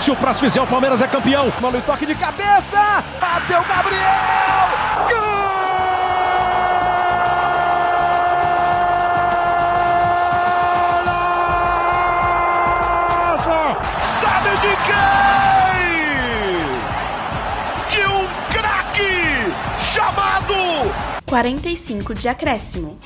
Se o próximo fizer, o Palmeiras é campeão. Mano, toque de cabeça. Bateu Gabriel. Gol! Sabe de quem? De um craque chamado 45 de acréscimo.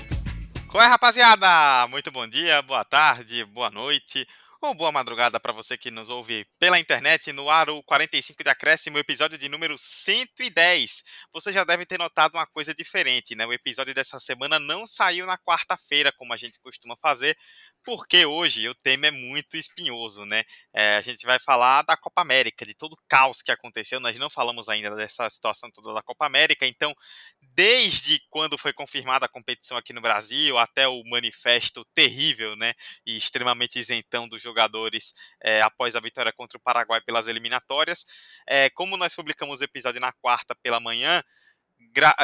Qual é, rapaziada? Muito bom dia, boa tarde, boa noite ou boa madrugada para você que nos ouve pela internet no ar o 45 de acréscimo, episódio de número 110. Você já deve ter notado uma coisa diferente, né? O episódio dessa semana não saiu na quarta-feira, como a gente costuma fazer, porque hoje o tema é muito espinhoso, né? É, a gente vai falar da Copa América, de todo o caos que aconteceu. Nós não falamos ainda dessa situação toda da Copa América, então, desde quando foi confirmada a competição aqui no Brasil até o manifesto terrível, né? E extremamente isentão dos jogadores é, após a vitória contra o Paraguai pelas eliminatórias. É, como nós publicamos o episódio na quarta pela manhã,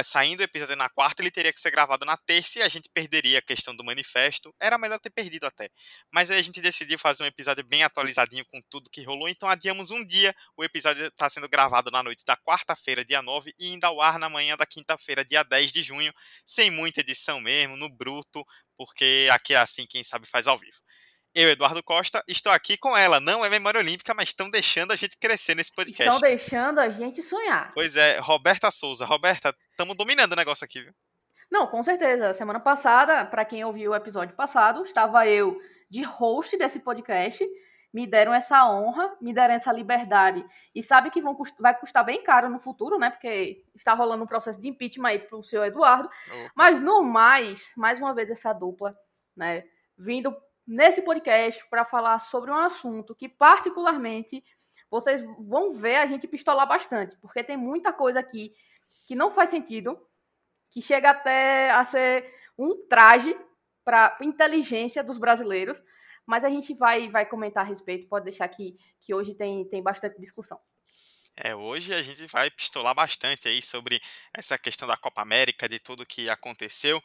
saindo o episódio na quarta, ele teria que ser gravado na terça e a gente perderia a questão do manifesto. Era melhor ter perdido até. Mas aí a gente decidiu fazer um episódio bem atualizadinho com tudo que rolou, então adiamos um dia. O episódio está sendo gravado na noite da quarta-feira, dia 9, e indo ao ar na manhã da quinta-feira, dia 10 de junho, sem muita edição mesmo, no bruto, porque aqui é assim, quem sabe faz ao vivo. Eu, Eduardo Costa, estou aqui com ela. Não é memória olímpica, mas estão deixando a gente crescer nesse podcast. Estão deixando a gente sonhar. Pois é, Roberta Souza. Roberta, estamos dominando o negócio aqui, viu? Não, com certeza. Semana passada, para quem ouviu o episódio passado, estava eu de host desse podcast. Me deram essa honra, me deram essa liberdade. E sabe que vão vai custar bem caro no futuro, né? Porque está rolando um processo de impeachment aí para o senhor Eduardo. Opa. Mas no mais, mais uma vez essa dupla, né? Vindo nesse podcast para falar sobre um assunto que, particularmente, vocês vão ver a gente pistolar bastante, porque tem muita coisa aqui que não faz sentido, que chega até a ser um traje para inteligência dos brasileiros, mas a gente vai, vai comentar a respeito, pode deixar que, que hoje tem, tem bastante discussão. É, hoje a gente vai pistolar bastante aí sobre essa questão da Copa América, de tudo que aconteceu.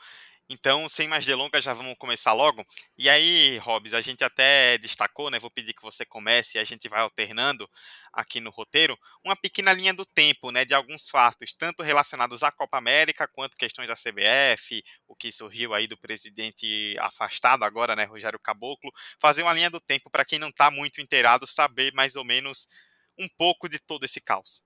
Então, sem mais delongas, já vamos começar logo. E aí, Hobbs, a gente até destacou, né? Vou pedir que você comece e a gente vai alternando aqui no roteiro, uma pequena linha do tempo, né? De alguns fatos, tanto relacionados à Copa América, quanto questões da CBF, o que surgiu aí do presidente afastado agora, né? Rogério Caboclo. Fazer uma linha do tempo para quem não está muito inteirado saber mais ou menos um pouco de todo esse caos.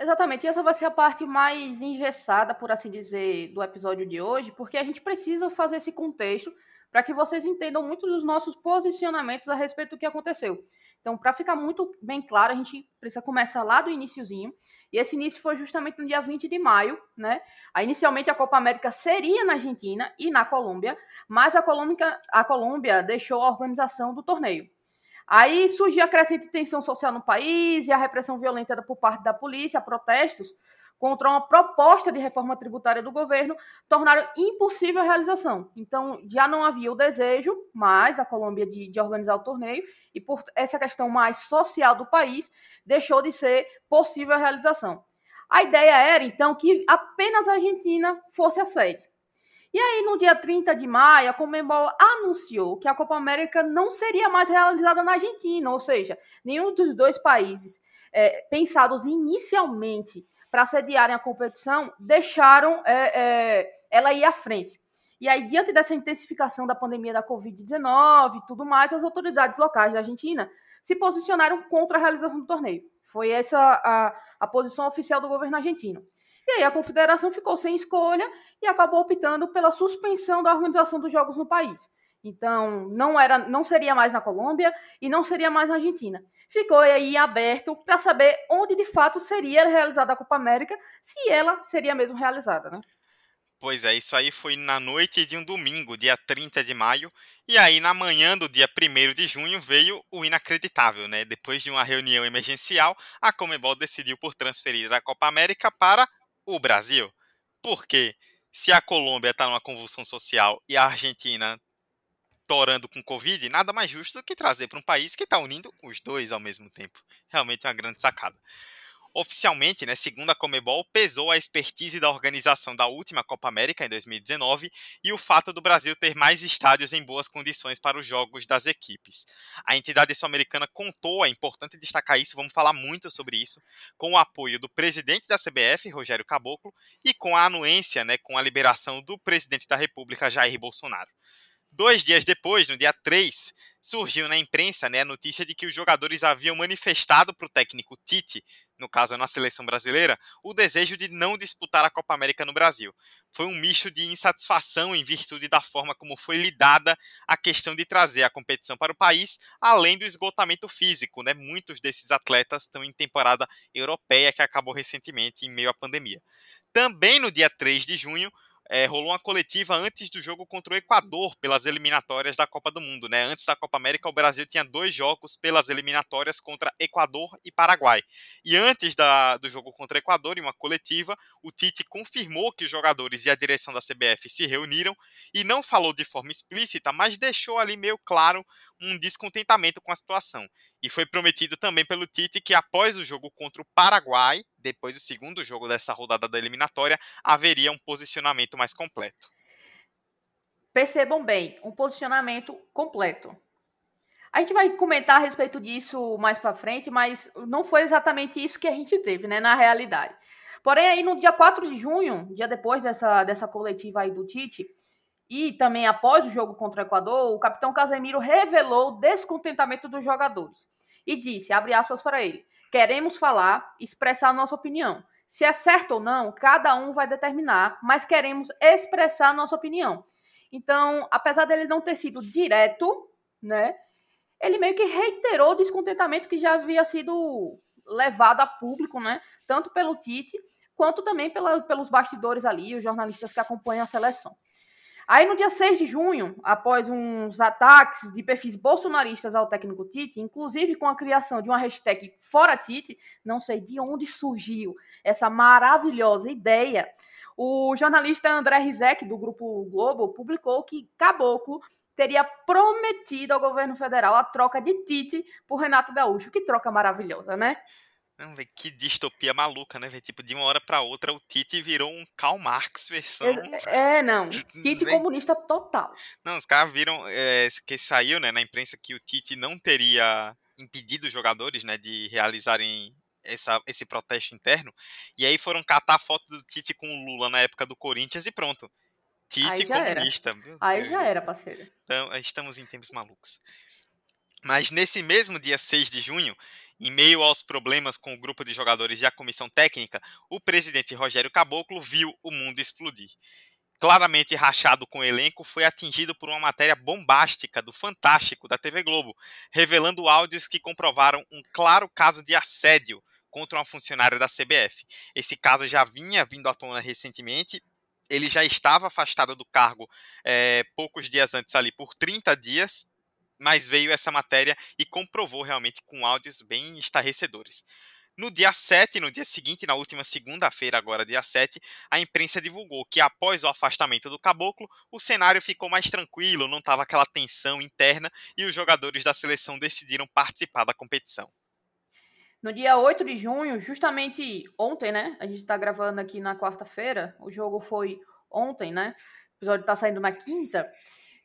Exatamente, e essa vai ser a parte mais engessada, por assim dizer, do episódio de hoje, porque a gente precisa fazer esse contexto para que vocês entendam muito dos nossos posicionamentos a respeito do que aconteceu. Então, para ficar muito bem claro, a gente precisa começar lá do iníciozinho, e esse início foi justamente no dia 20 de maio, né? Aí, inicialmente a Copa América seria na Argentina e na Colômbia, mas a Colômbia, a Colômbia deixou a organização do torneio. Aí surgiu a crescente tensão social no país e a repressão violenta por parte da polícia, protestos contra uma proposta de reforma tributária do governo tornaram impossível a realização. Então, já não havia o desejo mais da Colômbia de, de, organizar o torneio, e por essa questão mais social do país, deixou de ser possível a realização. A ideia era, então, que apenas a Argentina fosse a sede. E aí, no dia 30 de maio, a Comembol anunciou que a Copa América não seria mais realizada na Argentina, ou seja, nenhum dos dois países é, pensados inicialmente para sediarem a competição deixaram é, é, ela ir à frente. E aí, diante dessa intensificação da pandemia da Covid-19 e tudo mais, as autoridades locais da Argentina se posicionaram contra a realização do torneio. Foi essa a, a posição oficial do governo argentino. E aí a confederação ficou sem escolha e acabou optando pela suspensão da organização dos jogos no país. Então, não era, não seria mais na Colômbia e não seria mais na Argentina. Ficou aí aberto para saber onde de fato seria realizada a Copa América, se ela seria mesmo realizada, né? Pois é, isso aí foi na noite de um domingo, dia 30 de maio, e aí na manhã do dia 1 de junho veio o inacreditável, né? Depois de uma reunião emergencial, a Comebol decidiu por transferir a Copa América para o Brasil. Porque se a Colômbia está numa convulsão social e a Argentina torando com Covid, nada mais justo do que trazer para um país que está unindo os dois ao mesmo tempo. Realmente é uma grande sacada. Oficialmente, né, segundo a Comebol, pesou a expertise da organização da última Copa América em 2019 e o fato do Brasil ter mais estádios em boas condições para os jogos das equipes. A entidade sul-americana contou, é importante destacar isso, vamos falar muito sobre isso, com o apoio do presidente da CBF, Rogério Caboclo, e com a anuência, né, com a liberação do presidente da República, Jair Bolsonaro. Dois dias depois, no dia 3, surgiu na imprensa né, a notícia de que os jogadores haviam manifestado para o técnico Tite no caso na seleção brasileira, o desejo de não disputar a Copa América no Brasil. Foi um misto de insatisfação em virtude da forma como foi lidada a questão de trazer a competição para o país, além do esgotamento físico. Né? Muitos desses atletas estão em temporada europeia que acabou recentemente em meio à pandemia. Também no dia 3 de junho, é, rolou uma coletiva antes do jogo contra o Equador pelas eliminatórias da Copa do Mundo. Né? Antes da Copa América, o Brasil tinha dois jogos pelas eliminatórias contra Equador e Paraguai. E antes da, do jogo contra o Equador, em uma coletiva, o Tite confirmou que os jogadores e a direção da CBF se reuniram e não falou de forma explícita, mas deixou ali meio claro um descontentamento com a situação. E foi prometido também pelo Tite que após o jogo contra o Paraguai, depois do segundo jogo dessa rodada da eliminatória, haveria um posicionamento mais completo. Percebam bem, um posicionamento completo. A gente vai comentar a respeito disso mais para frente, mas não foi exatamente isso que a gente teve, né, na realidade. Porém, aí no dia 4 de junho, dia depois dessa, dessa coletiva aí do Tite, e também após o jogo contra o Equador, o capitão Casemiro revelou o descontentamento dos jogadores e disse, abre aspas para ele, queremos falar, expressar nossa opinião. Se é certo ou não, cada um vai determinar, mas queremos expressar nossa opinião. Então, apesar dele não ter sido direto, né, ele meio que reiterou o descontentamento que já havia sido levado a público, né, tanto pelo Tite quanto também pela, pelos bastidores ali, os jornalistas que acompanham a seleção. Aí no dia 6 de junho, após uns ataques de perfis bolsonaristas ao técnico Tite, inclusive com a criação de uma hashtag Fora Tite, não sei de onde surgiu essa maravilhosa ideia, o jornalista André Rizek, do Grupo Globo, publicou que Caboclo teria prometido ao governo federal a troca de Tite por Renato Gaúcho. Que troca maravilhosa, né? Não, véio, que distopia maluca, né, velho? Tipo, de uma hora para outra o Tite virou um Karl Marx versão. É, não. Tite véio. comunista total. Não, os caras viram é, que saiu, né, na imprensa que o Tite não teria impedido os jogadores, né, de realizarem essa, esse protesto interno. E aí foram catar a foto do Tite com o Lula na época do Corinthians e pronto. Tite comunista. Aí já era, parceiro. Então, estamos em tempos malucos. Mas nesse mesmo dia 6 de junho, em meio aos problemas com o grupo de jogadores e a comissão técnica, o presidente Rogério Caboclo viu o mundo explodir. Claramente rachado com o elenco, foi atingido por uma matéria bombástica do Fantástico da TV Globo, revelando áudios que comprovaram um claro caso de assédio contra uma funcionária da CBF. Esse caso já vinha vindo à tona recentemente. Ele já estava afastado do cargo é, poucos dias antes ali por 30 dias, mas veio essa matéria e comprovou realmente com áudios bem estarrecedores. No dia 7, no dia seguinte, na última segunda-feira, agora dia 7, a imprensa divulgou que após o afastamento do caboclo, o cenário ficou mais tranquilo, não estava aquela tensão interna e os jogadores da seleção decidiram participar da competição. No dia 8 de junho, justamente ontem, né? A gente está gravando aqui na quarta-feira, o jogo foi ontem, né? O episódio está saindo na quinta.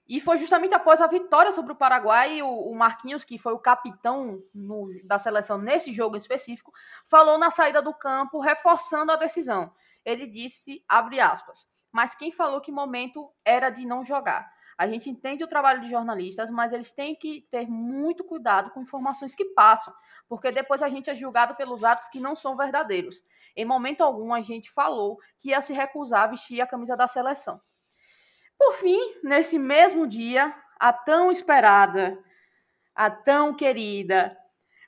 E foi justamente após a vitória sobre o Paraguai, o, Marquinhos, que foi o capitão no, da seleção nesse jogo específico, falou na saída do campo, reforçando a decisão. Ele disse, abre aspas, mas quem falou que momento era de não jogar? A gente entende o trabalho de jornalistas, mas eles têm que ter muito cuidado com informações que passam, porque depois a gente é julgado pelos atos que não são verdadeiros. Em momento algum, a gente falou que ia se recusar a vestir a camisa da seleção. Por fim, nesse mesmo dia, a tão esperada, a tão querida,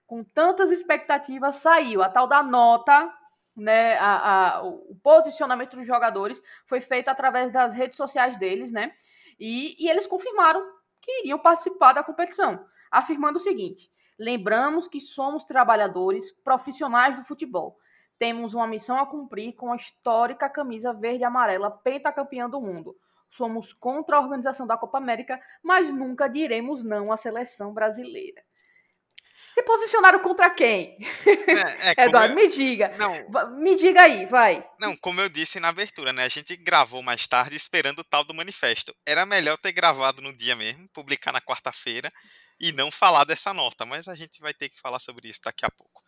com tantas expectativas, saiu a tal da nota, né? A, a, o posicionamento dos jogadores foi feito através das redes sociais deles, né? E, e eles confirmaram que iriam participar da competição, afirmando o seguinte: lembramos que somos trabalhadores profissionais do futebol. Temos uma missão a cumprir com a histórica camisa verde e amarela pentacampeã do mundo somos contra a organização da Copa América, mas nunca diremos não à seleção brasileira. Se posicionaram contra quem? É, é, Eduardo, eu... me diga. Não, me diga aí, vai. Não, como eu disse na abertura, né? A gente gravou mais tarde esperando o tal do manifesto. Era melhor ter gravado no dia mesmo, publicar na quarta-feira e não falar dessa nota, mas a gente vai ter que falar sobre isso daqui a pouco.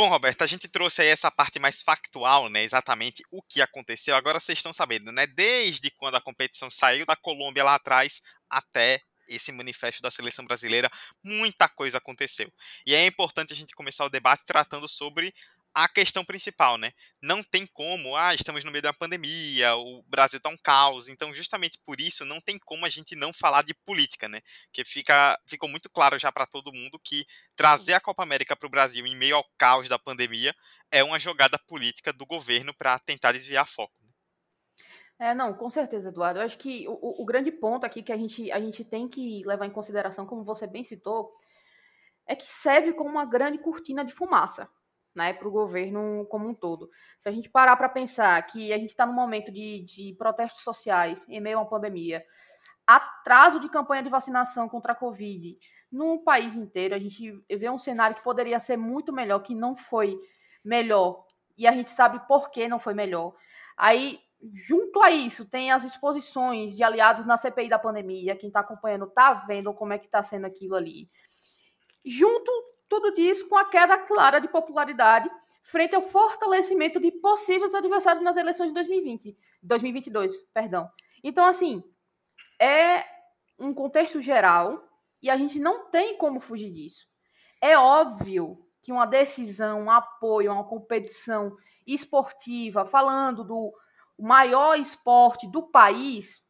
Bom, Roberto, a gente trouxe aí essa parte mais factual, né? Exatamente o que aconteceu. Agora vocês estão sabendo, né? Desde quando a competição saiu da Colômbia lá atrás até esse manifesto da seleção brasileira, muita coisa aconteceu. E é importante a gente começar o debate tratando sobre a questão principal, né? Não tem como, ah, estamos no meio da pandemia, o Brasil está um caos, então justamente por isso não tem como a gente não falar de política, né? Que fica, ficou muito claro já para todo mundo que trazer a Copa América para o Brasil em meio ao caos da pandemia é uma jogada política do governo para tentar desviar foco. Né? É, não, com certeza, Eduardo. Eu acho que o, o grande ponto aqui que a gente, a gente tem que levar em consideração, como você bem citou, é que serve como uma grande cortina de fumaça né, para o governo como um todo. Se a gente parar para pensar que a gente está num momento de, de protestos sociais em meio a uma pandemia, atraso de campanha de vacinação contra a Covid no país inteiro, a gente vê um cenário que poderia ser muito melhor, que não foi melhor, e a gente sabe por que não foi melhor. Aí, junto a isso, tem as exposições de aliados na CPI da pandemia, quem está acompanhando está vendo como é que está sendo aquilo ali. Junto tudo disso com a queda clara de popularidade frente ao fortalecimento de possíveis adversários nas eleições de 2020, 2022, perdão. Então, assim, é um contexto geral e a gente não tem como fugir disso. É óbvio que uma decisão, um apoio a uma competição esportiva, falando do maior esporte do país,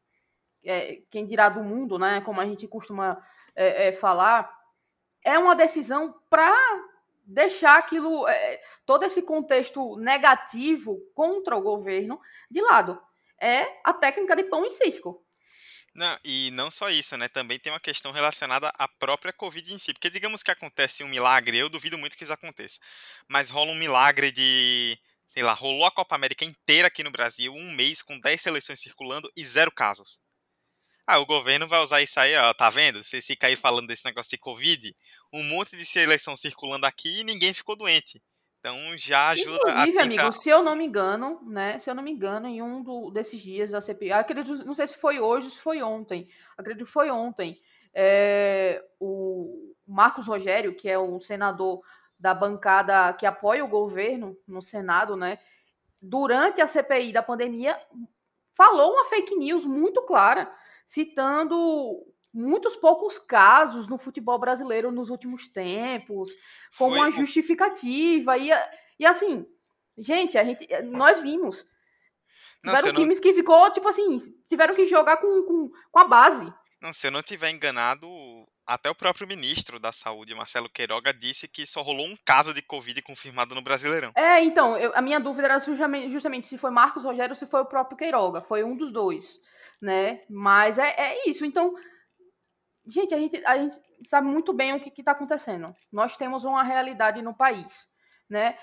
é, quem dirá do mundo, né, como a gente costuma é, é, falar, é uma decisão para deixar aquilo, é, todo esse contexto negativo contra o governo de lado. É a técnica de pão e circo. Não, e não só isso, né? Também tem uma questão relacionada à própria Covid em si. Porque digamos que acontece um milagre, eu duvido muito que isso aconteça. Mas rola um milagre de. Sei lá, rolou a Copa América inteira aqui no Brasil, um mês com 10 seleções circulando e zero casos. Ah, o governo vai usar isso aí, ó, tá vendo? Vocês ficam aí falando desse negócio de Covid, um monte de seleção circulando aqui e ninguém ficou doente. Então já ajuda Inclusive, a tentar... amigo, se eu não me engano, né? Se eu não me engano, em um do, desses dias da CPI, acredito, não sei se foi hoje ou se foi ontem, acredito que foi ontem, é, o Marcos Rogério, que é o senador da bancada que apoia o governo no Senado, né? Durante a CPI da pandemia, falou uma fake news muito clara citando muitos poucos casos no futebol brasileiro nos últimos tempos, como Foi... uma justificativa. E, e assim, gente, a gente, nós vimos. Não, tiveram times não... que ficou, tipo assim, tiveram que jogar com, com, com a base. Não, se eu não tiver enganado, até o próprio ministro da Saúde, Marcelo Queiroga, disse que só rolou um caso de Covid confirmado no Brasileirão. É, então, eu, a minha dúvida era justamente, justamente, se foi Marcos Rogério ou se foi o próprio Queiroga. Foi um dos dois né? Mas é, é isso. Então, gente, a gente, a gente sabe muito bem o que está acontecendo. Nós temos uma realidade no país, né?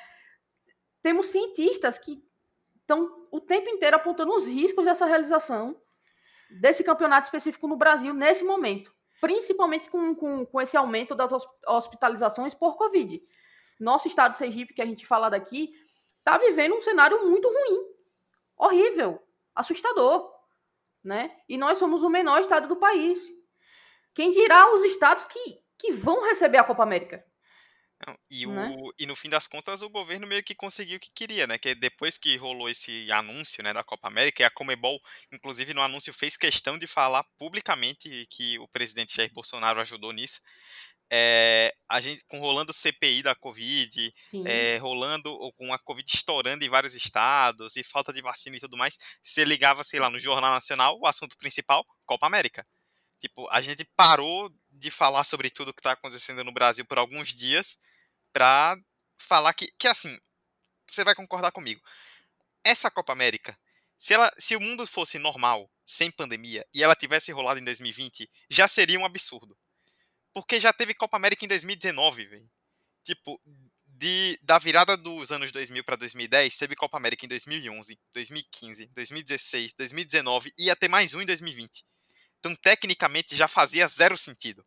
Temos cientistas que estão o tempo inteiro apontando os riscos dessa realização desse campeonato específico no Brasil nesse momento, principalmente com, com, com esse aumento das hospitalizações por Covid. Nosso estado Sergipe, que a gente fala daqui, está vivendo um cenário muito ruim, horrível, assustador né? E nós somos o menor estado do país. Quem dirá os estados que, que vão receber a Copa América? e, o, né? e no fim das contas o governo meio que conseguiu o que queria, né? Que depois que rolou esse anúncio né, da Copa América, e a Comebol, inclusive no anúncio, fez questão de falar publicamente que o presidente Jair Bolsonaro ajudou nisso. É, a gente com rolando CPI da Covid, é, rolando com a Covid estourando em vários estados e falta de vacina e tudo mais, você ligava, sei lá, no Jornal Nacional, o assunto principal, Copa América. Tipo, a gente parou de falar sobre tudo que está acontecendo no Brasil por alguns dias para falar que, que assim, você vai concordar comigo. Essa Copa América, se, ela, se o mundo fosse normal, sem pandemia, e ela tivesse rolado em 2020, já seria um absurdo. Porque já teve Copa América em 2019, velho. Tipo, de, da virada dos anos 2000 para 2010, teve Copa América em 2011, 2015, 2016, 2019 e ia ter mais um em 2020. Então, tecnicamente, já fazia zero sentido.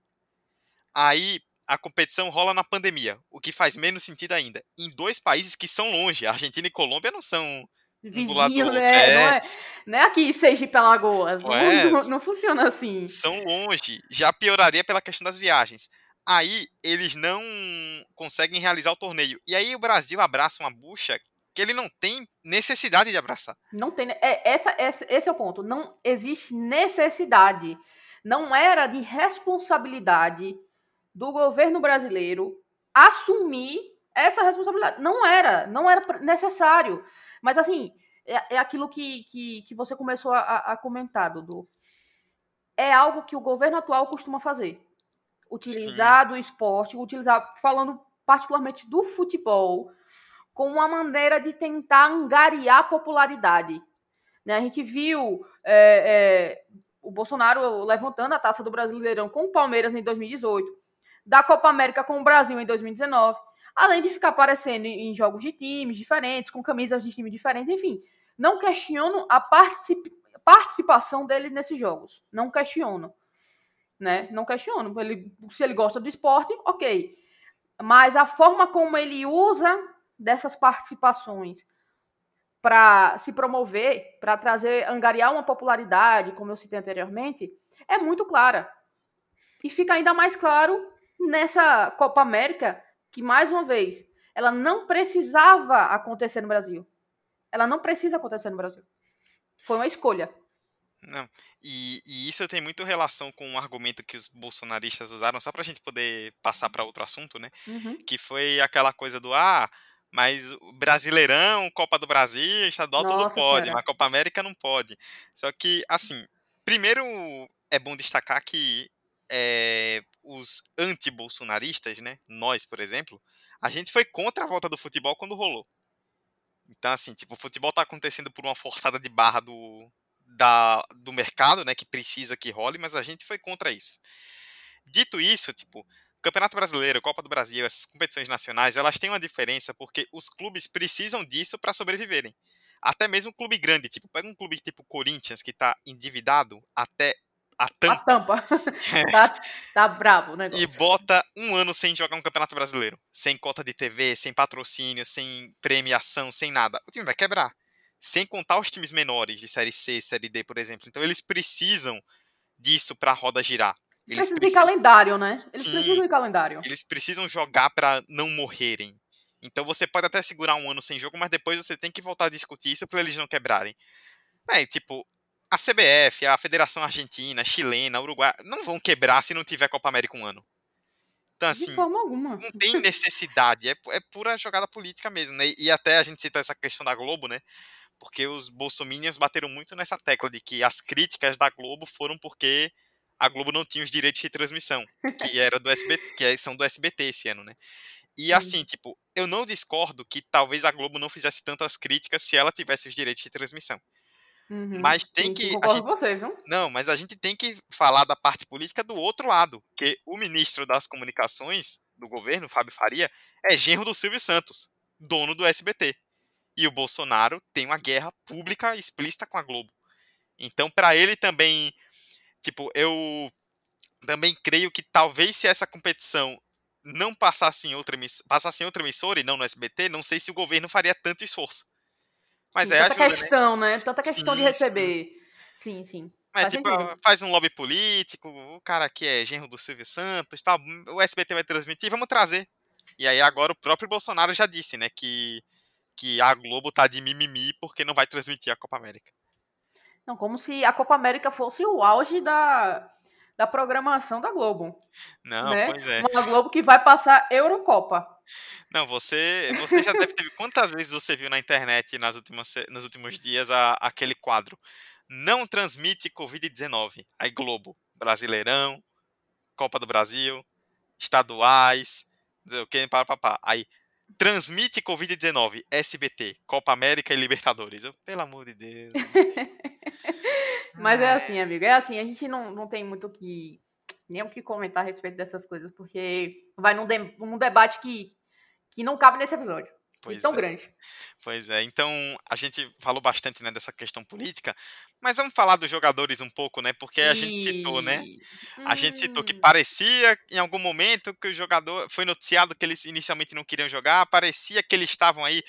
Aí, a competição rola na pandemia, o que faz menos sentido ainda. Em dois países que são longe, Argentina e Colômbia não são Vizinho, né? Não, é, não é aqui Sergipe Alagoas. Não, É, não, não funciona assim. são longe, já pioraria pela questão das viagens. Aí eles não conseguem realizar o torneio. E aí o Brasil abraça uma bucha que ele não tem necessidade de abraçar. Não tem. É, essa, essa, esse é o ponto. Não existe necessidade. Não era de responsabilidade do governo brasileiro assumir essa responsabilidade. Não era. Não era necessário. Mas, assim, é, é aquilo que, que, que você começou a, a comentar, Dudu. É algo que o governo atual costuma fazer. Utilizar do esporte, utilizar, falando particularmente do futebol, como uma maneira de tentar angariar popularidade. Né? A gente viu é, é, o Bolsonaro levantando a taça do Brasileirão com o Palmeiras em 2018, da Copa América com o Brasil em 2019, além de ficar aparecendo em jogos de times diferentes, com camisas de times diferentes, enfim. Não questiono a particip- participação dele nesses jogos. Não questiono. Né? Não questiono. Ele, se ele gosta do esporte, ok. Mas a forma como ele usa dessas participações para se promover, para trazer, angariar uma popularidade, como eu citei anteriormente, é muito clara. E fica ainda mais claro nessa Copa América, que, mais uma vez, ela não precisava acontecer no Brasil. Ela não precisa acontecer no Brasil. Foi uma escolha. Não. E, e isso tem muito relação com um argumento que os bolsonaristas usaram, só pra gente poder passar para outro assunto, né? Uhum. Que foi aquela coisa do ah, mas o Brasileirão, Copa do Brasil, estadual tudo Nossa pode, Senhora. mas Copa América não pode. Só que, assim, primeiro é bom destacar que é, os anti-bolsonaristas, né? Nós, por exemplo, a gente foi contra a volta do futebol quando rolou. Então, assim, tipo, o futebol tá acontecendo por uma forçada de barra do, da, do mercado, né, que precisa que role, mas a gente foi contra isso. Dito isso, tipo, Campeonato Brasileiro, Copa do Brasil, essas competições nacionais, elas têm uma diferença porque os clubes precisam disso para sobreviverem. Até mesmo um clube grande, tipo, pega um clube tipo Corinthians, que tá endividado até a A tampa tampa. tá, tá brabo o e negócio. bota um ano sem jogar um Campeonato Brasileiro. Sem cota de TV, sem patrocínio, sem premiação, sem nada. O time vai quebrar. Sem contar os times menores, de Série C, Série D, por exemplo. Então eles precisam disso pra roda girar. Eles Precisa de precisam, calendário, né? Eles Sim. precisam de calendário. eles precisam jogar pra não morrerem. Então você pode até segurar um ano sem jogo, mas depois você tem que voltar a discutir isso pra eles não quebrarem. É, tipo, a CBF, a Federação Argentina, Chilena, Uruguai, não vão quebrar se não tiver Copa América um ano. Então, De assim, forma alguma. não tem necessidade, é, é pura jogada política mesmo, né? E até a gente citou essa questão da Globo, né? Porque os bolsominions bateram muito nessa tecla de que as críticas da Globo foram porque a Globo não tinha os direitos de transmissão, que era do SBT, que é- são do SBT esse ano, né? E Sim. assim, tipo, eu não discordo que talvez a Globo não fizesse tantas críticas se ela tivesse os direitos de transmissão. Uhum. Mas tem que- a gente- você, viu? Não, mas a gente tem que falar da parte política do outro lado, porque o ministro das comunicações do governo, Fábio Faria, é genro do Silvio Santos, dono do SBT. E o Bolsonaro tem uma guerra pública explícita com a Globo. Então, para ele também, tipo, eu também creio que talvez se essa competição não passasse em outra emissora, passasse em outra emissora e não no SBT, não sei se o governo faria tanto esforço. Mas Sim, é tanta ajuda, né? questão, né? Tanta questão de Sim, sim. receber. Sim, sim. É, Faz tipo, sentido. faz um lobby político, o cara aqui é genro do Silvio Santos, tal, o SBT vai transmitir, vamos trazer. E aí agora o próprio Bolsonaro já disse, né, que, que a Globo tá de mimimi porque não vai transmitir a Copa América. Não, como se a Copa América fosse o auge da, da programação da Globo. Não, né? pois é. Uma Globo que vai passar Eurocopa. Não, você, você já deve ter. Quantas vezes você viu na internet nas últimas, nos últimos dias a- aquele quadro? Não transmite Covid-19. Aí Globo, Brasileirão, Copa do Brasil, estaduais, não sei o que, para papá. Aí transmite Covid-19, SBT, Copa América e Libertadores. Eu, pelo amor de Deus. Mas é assim, amigo. É assim, a gente não, não tem muito o que. Nem o que comentar a respeito dessas coisas, porque vai num, de- num debate que, que não cabe nesse episódio. Pois tão é. grande. Pois é, então a gente falou bastante né, dessa questão política, mas vamos falar dos jogadores um pouco, né? Porque a gente citou, né? E- A gente citou que Hum, parecia em algum momento que o jogador foi noticiado que eles inicialmente não queriam jogar, parecia que eles estavam aí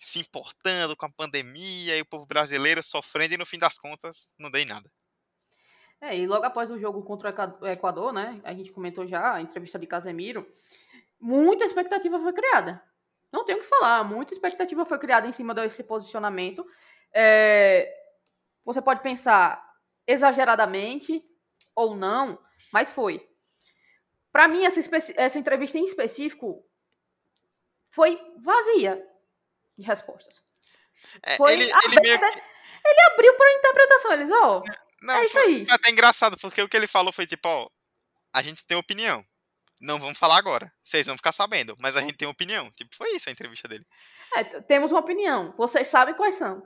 se importando com a pandemia e o povo brasileiro sofrendo e no fim das contas não dei nada. É, e logo após o jogo contra o Equador, né? A gente comentou já a entrevista de Casemiro. Muita expectativa foi criada. Não tenho o que falar. Muita expectativa foi criada em cima desse posicionamento. É, você pode pensar exageradamente ou não, mas foi. Para mim, essa, essa entrevista em específico foi vazia de respostas. É, Foi ele, ele meio. Ele abriu para interpretação. Eles, ó, Não, é isso foi, aí. foi até engraçado, porque o que ele falou foi tipo, ó, a gente tem opinião. Não vamos falar agora. Vocês vão ficar sabendo, mas a gente tem opinião. Tipo, foi isso a entrevista dele. É, temos uma opinião. Vocês sabem quais são.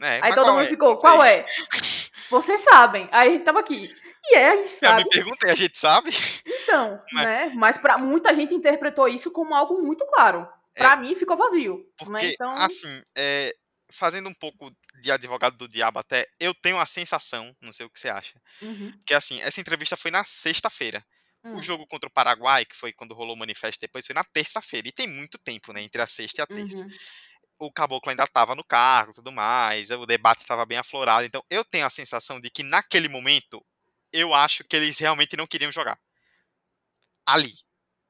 É, Aí todo mundo é? ficou, qual é? Vocês sabem. Aí a gente tava aqui. E é, a gente Eu sabe. me perguntei, a gente sabe? Então, Mas- né? Mas pra muita gente interpretou isso como algo muito claro. Pra mim ficou vazio. né? Porque, Então, assim, é, fazendo um pouco de advogado do diabo até, eu tenho a sensação, não sei o que você acha, uhum, que assim, essa entrevista foi na sexta-feira. Hum, O jogo contra o Paraguai, que foi quando rolou o manifesto depois, foi na terça-feira. E tem muito tempo, né, entre a sexta e a terça. uhum. O Caboclo ainda estava no cargo e tudo mais, o debate estava bem aflorado. Então, eu tenho a sensação de que naquele momento, eu acho que eles realmente não queriam jogar. Ali.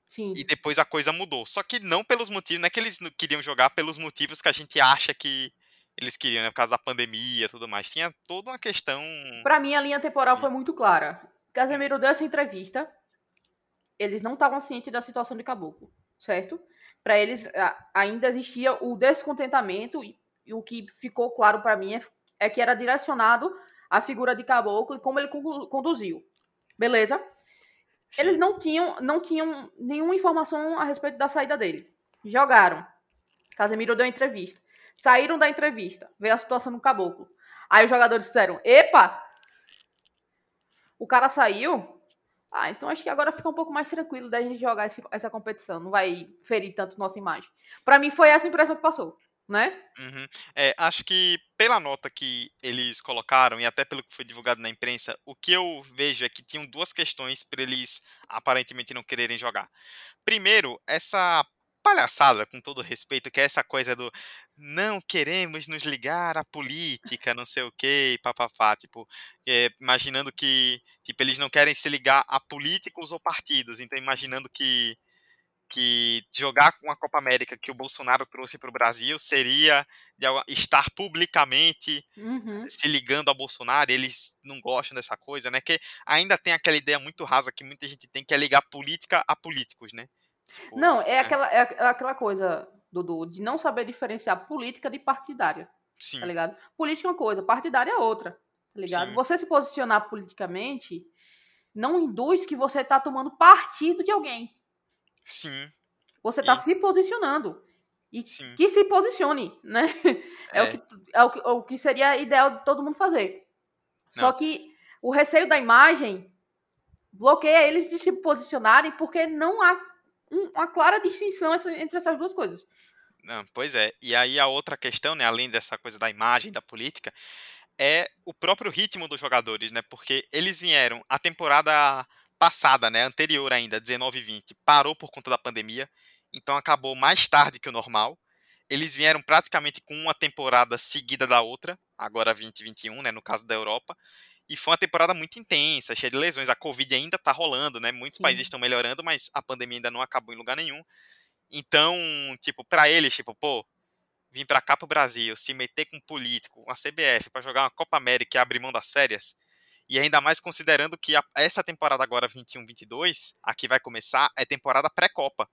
Sim. E depois a coisa mudou. Só que não pelos motivos, não é que eles não queriam jogar pelos motivos que a gente acha que eles queriam, né? Por causa da pandemia e tudo mais. Tinha toda uma questão. Pra mim, a linha temporal foi muito clara. Casemiro deu essa entrevista. Eles não estavam cientes da situação de Caboclo, certo? Pra eles a- ainda existia o descontentamento e, e o que ficou claro pra mim é, é que era direcionado à figura de Caboclo e como ele condu- conduziu. Beleza? Sim, Eles não tinham, não tinham nenhuma informação a respeito da saída dele. Jogaram. Casemiro deu entrevista. Saíram da entrevista. Veio a situação no caboclo. Aí os jogadores disseram: Epa! O cara saiu. Ah, então acho que agora fica um pouco mais tranquilo da gente jogar esse- essa competição. Não vai ferir tanto nossa imagem. Pra mim foi essa impressão que passou, né? Uhum. É, acho que pela nota que eles colocaram e até pelo que foi divulgado na imprensa, o que eu vejo é que tinham duas questões para eles aparentemente não quererem jogar. Primeiro, essa palhaçada, com todo respeito, que é essa coisa do não queremos nos ligar à política, não sei o que, papapá, tipo, é, imaginando que tipo, eles não querem se ligar a políticos ou partidos, então imaginando que que jogar com a Copa América que o Bolsonaro trouxe para o Brasil seria estar publicamente Uhum. se ligando a Bolsonaro, eles não gostam dessa coisa, né? Que ainda tem aquela ideia muito rasa que muita gente tem que é ligar política a políticos, né? Tipo, Não, é né? aquela, é é aquela coisa, Dudu, de não saber diferenciar política de partidária. Sim, tá ligado? Política é uma coisa, partidária é outra, tá ligado? Sim. Você se posicionar politicamente não induz que você tá tomando partido de alguém. sim, Você tá E- se posicionando. E sim. que se posicione, né? É, O, É, que, é o, que, o que seria ideal de todo mundo fazer. Só Não. que o receio da imagem bloqueia eles de se posicionarem porque não há uma clara distinção entre essas duas coisas. Não, pois é. E aí a outra questão, né, além dessa coisa da imagem, da política, é o próprio ritmo dos jogadores, né? Porque eles vieram a temporada passada, né, anterior ainda, 19 e 20, parou por conta da pandemia, então acabou mais tarde que o normal. Eles vieram praticamente com uma temporada seguida da outra, agora 2021, né, no caso da Europa. E foi uma temporada muito intensa, cheia de lesões. A Covid ainda tá rolando, né? Muitos Sim. países estão melhorando, mas a pandemia ainda não acabou em lugar nenhum. Então, tipo, pra eles, tipo, pô, vir pra cá pro Brasil, se meter com um político, com a CBF, pra jogar uma Copa América e abrir mão das férias, e ainda mais considerando que a- essa temporada agora 21-22, a que vai começar, é temporada pré-Copa.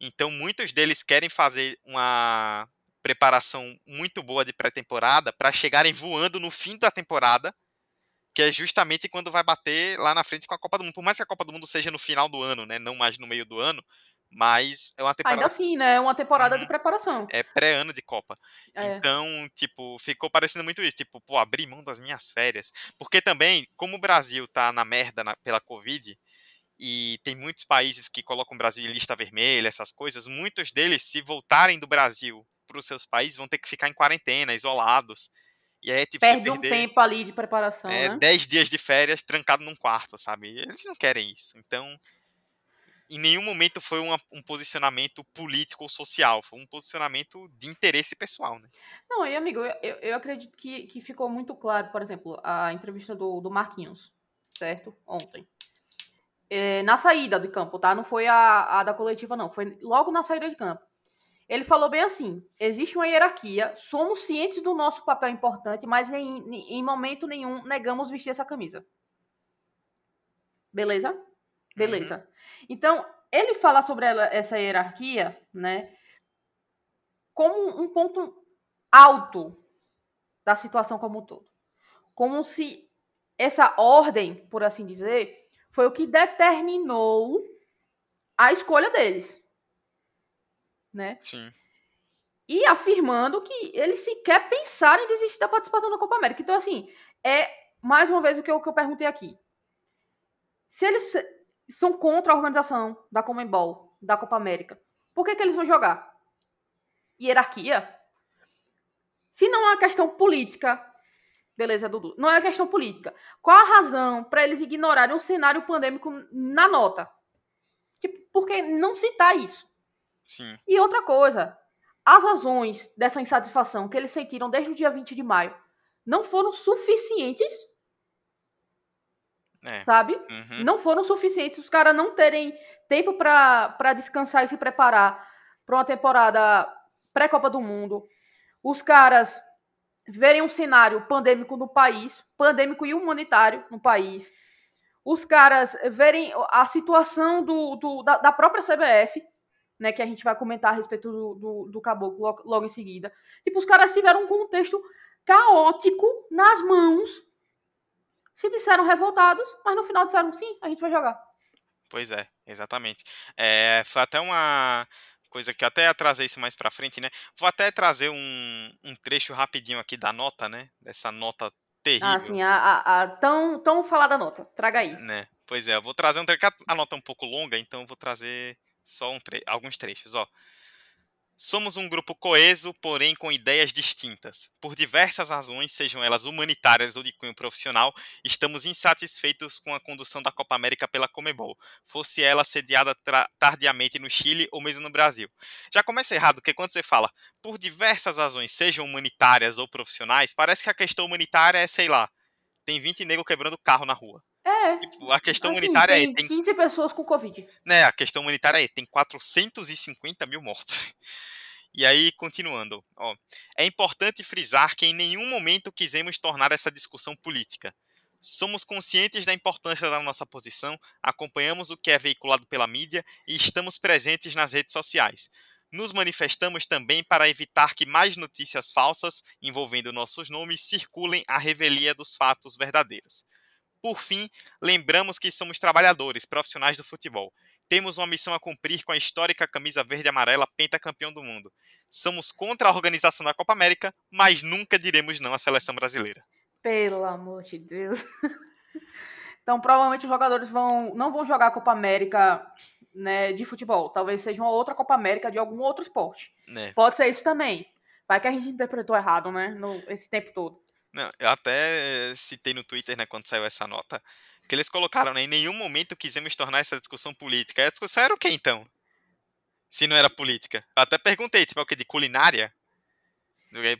Então, muitos deles querem fazer uma preparação muito boa de pré-temporada para chegarem voando no fim da temporada, que é justamente quando vai bater lá na frente com a Copa do Mundo. Por mais que a Copa do Mundo seja no final do ano, né, não mais no meio do ano, mas é uma temporada Ainda assim, né? É uma temporada Uhum. de preparação. é pré-ano de Copa. É. Então, tipo, ficou parecendo muito isso, tipo, pô, abrir mão das minhas férias. Porque também, como o Brasil tá na merda na- pela Covid, e tem muitos países que colocam o Brasil em lista vermelha, essas coisas. Muitos deles, se voltarem do Brasil para os seus países, vão ter que ficar em quarentena, isolados. E aí, tipo, Perde um tempo ali de preparação, é, né? 10 dias de férias trancado num quarto, sabe? Eles não querem isso. Então, em nenhum momento foi uma, um posicionamento político ou social, foi um posicionamento de interesse pessoal, né? Não, e amigo, eu, eu, acredito que, que ficou muito claro, por exemplo, a entrevista do, do Marquinhos, certo? Ontem. É, na saída do campo, tá? Não foi a, a da coletiva, não. Foi logo na saída de campo. Ele falou bem assim: existe uma hierarquia, somos cientes do nosso papel importante, mas em, em momento nenhum negamos vestir essa camisa. Beleza? Beleza. Uhum. Então, ele fala sobre ela, essa hierarquia, né, como um ponto alto da situação como um todo. Como se essa ordem, por assim dizer, foi o que determinou a escolha deles. Né? Sim. E afirmando que eles sequer pensaram em desistir da participação da Copa América. Então, assim, é mais uma vez o que eu, o que eu perguntei aqui. Se eles são contra a organização da Comembol, da Copa América. Por que, que eles vão jogar? Hierarquia? Se não é uma questão política, beleza, Dudu, não é uma questão política, qual a razão para eles ignorarem um cenário pandêmico na nota? Por que não citar isso? Sim. E outra coisa, as razões dessa insatisfação que eles sentiram desde o dia 20 de maio não foram suficientes é. Sabe? Uhum. Não foram suficientes os caras não terem tempo para descansar e se preparar para uma temporada pré-Copa do Mundo. Os caras verem um cenário pandêmico no país, pandêmico e humanitário no país. Os caras verem a situação do, do da, da, própria CBF, né, que a gente vai comentar a respeito do, do, do Caboclo logo, logo em seguida. Tipo, os caras tiveram um contexto caótico nas mãos se disseram revoltados, mas no final disseram sim, a gente vai jogar. Pois é, exatamente. É, foi até uma coisa que eu até trazer isso mais pra frente, né? Vou até trazer um, um trecho rapidinho aqui da nota, né? Dessa nota terrível. Ah, sim, a, a, a tão, tão falada nota. Traga aí. Né? Pois é, eu vou trazer um trecho. A nota é um pouco longa, então eu vou trazer só um tre alguns trechos, ó. Somos um grupo coeso, porém com ideias distintas. Por diversas razões, sejam elas humanitárias ou de cunho profissional, estamos insatisfeitos com a condução da Copa América pela Comebol, fosse ela sediada tardiamente no Chile ou mesmo no Brasil. Já começa errado, porque quando você fala por diversas razões, sejam humanitárias ou profissionais, parece que a questão humanitária é, sei lá, tem 20 negros quebrando carro na rua. É. Tipo, a questão assim, humanitária tem é. Tem 15 pessoas com Covid. Né, a questão humanitária é: tem 450 mil mortos. E aí, continuando, ó, é importante frisar que em nenhum momento quisemos tornar essa discussão política. Somos conscientes da importância da nossa posição, acompanhamos o que é veiculado pela mídia e estamos presentes nas redes sociais. Nos manifestamos também para evitar que mais notícias falsas envolvendo nossos nomes circulem à revelia dos fatos verdadeiros. Por fim, lembramos que somos trabalhadores, profissionais do futebol temos uma missão a cumprir com a histórica camisa verde e amarela pentacampeão do mundo. Somos contra a organização da Copa América, mas nunca diremos não à seleção brasileira. Pelo amor de Deus. Então, provavelmente os jogadores vão, não vão jogar a Copa América né, de futebol. Talvez seja uma outra Copa América de algum outro esporte. Né. Pode ser isso também. Vai que a gente interpretou errado, né? No, esse tempo todo. Não, eu até citei no Twitter, né, quando saiu essa nota, que eles colocaram, né, em nenhum momento quisemos tornar essa discussão política. A discussão era o que então? Se não era política. Eu até perguntei, tipo, é o que? De culinária?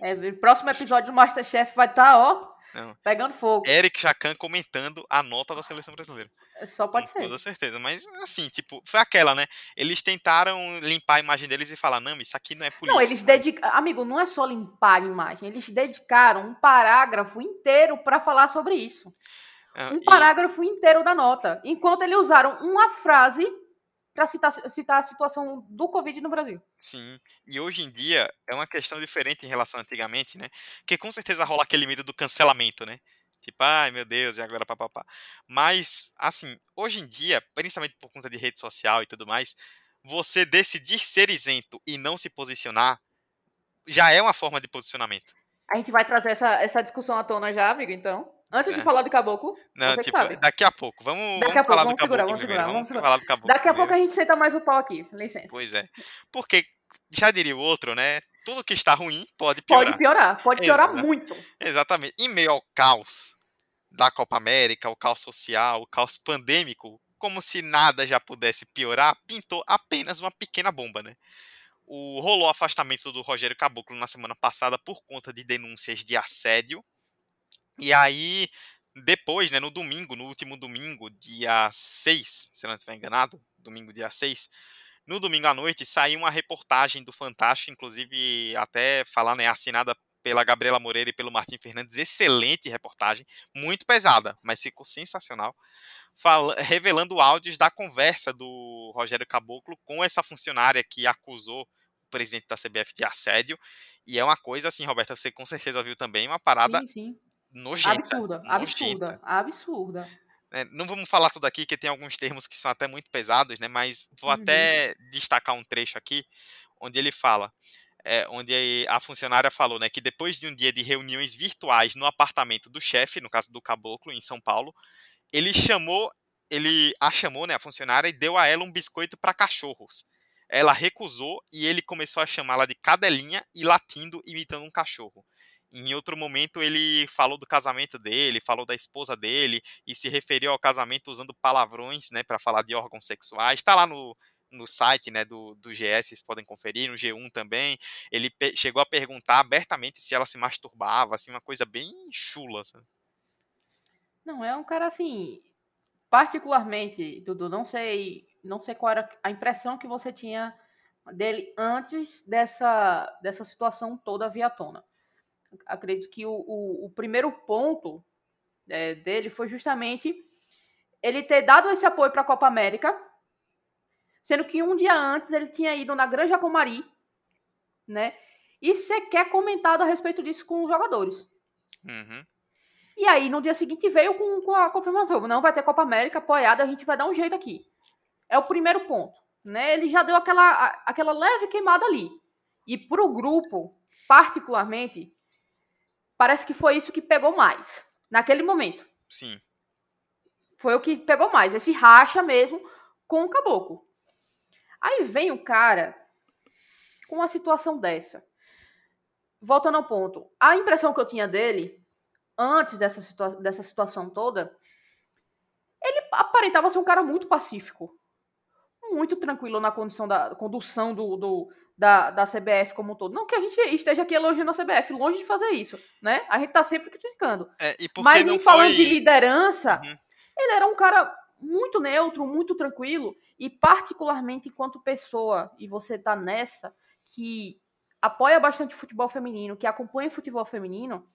É, próximo episódio do Masterchef vai estar, tá, ó, não. pegando fogo. Eric Jacan comentando a nota da seleção brasileira. Só pode Com ser. Com toda certeza. Mas, assim, tipo, foi aquela, né? Eles tentaram limpar a imagem deles e falar, não, isso aqui não é política. Não, eles dedicaram. Amigo, não é só limpar a imagem. Eles dedicaram um parágrafo inteiro para falar sobre isso. Ah, um parágrafo inteiro da nota, enquanto eles usaram uma frase para citar, citar a situação do Covid no Brasil. Sim, e hoje em dia é uma questão diferente em relação a antigamente, né? Que com certeza rola aquele medo do cancelamento, né? Tipo, ai meu Deus, e agora papapá. Mas, assim, hoje em dia, principalmente por conta de rede social e tudo mais, você decidir ser isento e não se posicionar já é uma forma de posicionamento. A gente vai trazer essa, essa discussão à tona já, amigo, então? Antes de falar do caboclo, Não, você tipo, sabe. daqui a pouco. Vamos, Daqui vamos a pouco, falar vamos do segurar, caboclo vamos segurar, Vamos vamos segurar. falar do caboclo Daqui a primeiro. pouco a gente senta mais o pau aqui, licença. Pois é. Porque, já diria o outro, né? Tudo que está ruim pode piorar. Pode piorar, pode piorar muito. Exatamente. Em meio ao caos da Copa América, o caos social, o caos pandêmico, como se nada já pudesse piorar, pintou apenas uma pequena bomba, né? O rolou afastamento do Rogério Caboclo na semana passada por conta de denúncias de assédio. E aí, depois, né, no domingo, no último domingo, dia 6, se não estiver enganado, domingo dia 6, no domingo à noite saiu uma reportagem do Fantástico, inclusive até falar, né, assinada pela Gabriela Moreira e pelo Martim Fernandes, excelente reportagem, muito pesada, mas ficou sensacional, fala- revelando áudios da conversa do Rogério Caboclo com essa funcionária que acusou o presidente da CBF de assédio, e é uma coisa assim, Roberta, você com certeza viu também, uma parada Sim, sim. Nojenta. Absurda, nojenta. absurda, absurda. né, não vamos falar tudo aqui, que tem alguns termos que são até muito pesados, né? Mas vou Uhum. até destacar um trecho aqui, onde ele fala, é, onde a funcionária falou, né, que depois de um dia de reuniões virtuais no apartamento do chefe, no caso do Caboclo, em São Paulo, ele chamou, ele a chamou, né, a funcionária, e deu a ela um biscoito para cachorros. Ela recusou e ele começou a chamá-la de cadelinha e latindo, imitando um cachorro. Em outro momento, ele falou do casamento dele, falou da esposa dele e se referiu ao casamento usando palavrões, né, para falar de órgãos sexuais. Está lá no, no site, né, do, do GS, vocês podem conferir, no G1 também. Ele chegou a perguntar abertamente se ela se masturbava, assim, uma coisa bem chula. sabe? Não, é um cara assim, particularmente, Dudu, não sei, não sei qual era a impressão que você tinha dele antes dessa, dessa situação toda vir à tona. Acredito que o, o, o primeiro ponto é, dele foi justamente ele ter dado esse apoio para a Copa América, sendo que um dia antes ele tinha ido na Granja Comari, né? E sequer comentado a respeito disso com os jogadores. Uhum. E aí, no dia seguinte, veio com, com a confirmação. Não vai ter Copa América apoiada, a gente vai dar um jeito aqui. É o primeiro ponto. Né? Ele já deu aquela, aquela leve queimada ali. E pro grupo, particularmente, parece que foi isso que pegou mais. Naquele momento. Sim. Foi o que pegou mais. Esse racha mesmo com o caboclo. Aí vem o cara com uma situação dessa. Voltando ao ponto. A impressão que eu tinha dele, antes dessa, situa dessa situação toda, ele aparentava ser um cara muito pacífico. Muito tranquilo na condição da condução do, do- da, da CBF como um todo. Não que a gente esteja aqui elogiando a CBF, longe de fazer isso, né? A gente tá sempre criticando. É, Mas não em falando foi... de liderança, Uhum. ele era um cara muito neutro, muito tranquilo, e particularmente enquanto pessoa, e você tá nessa, que apoia bastante o futebol feminino, que acompanha o futebol feminino,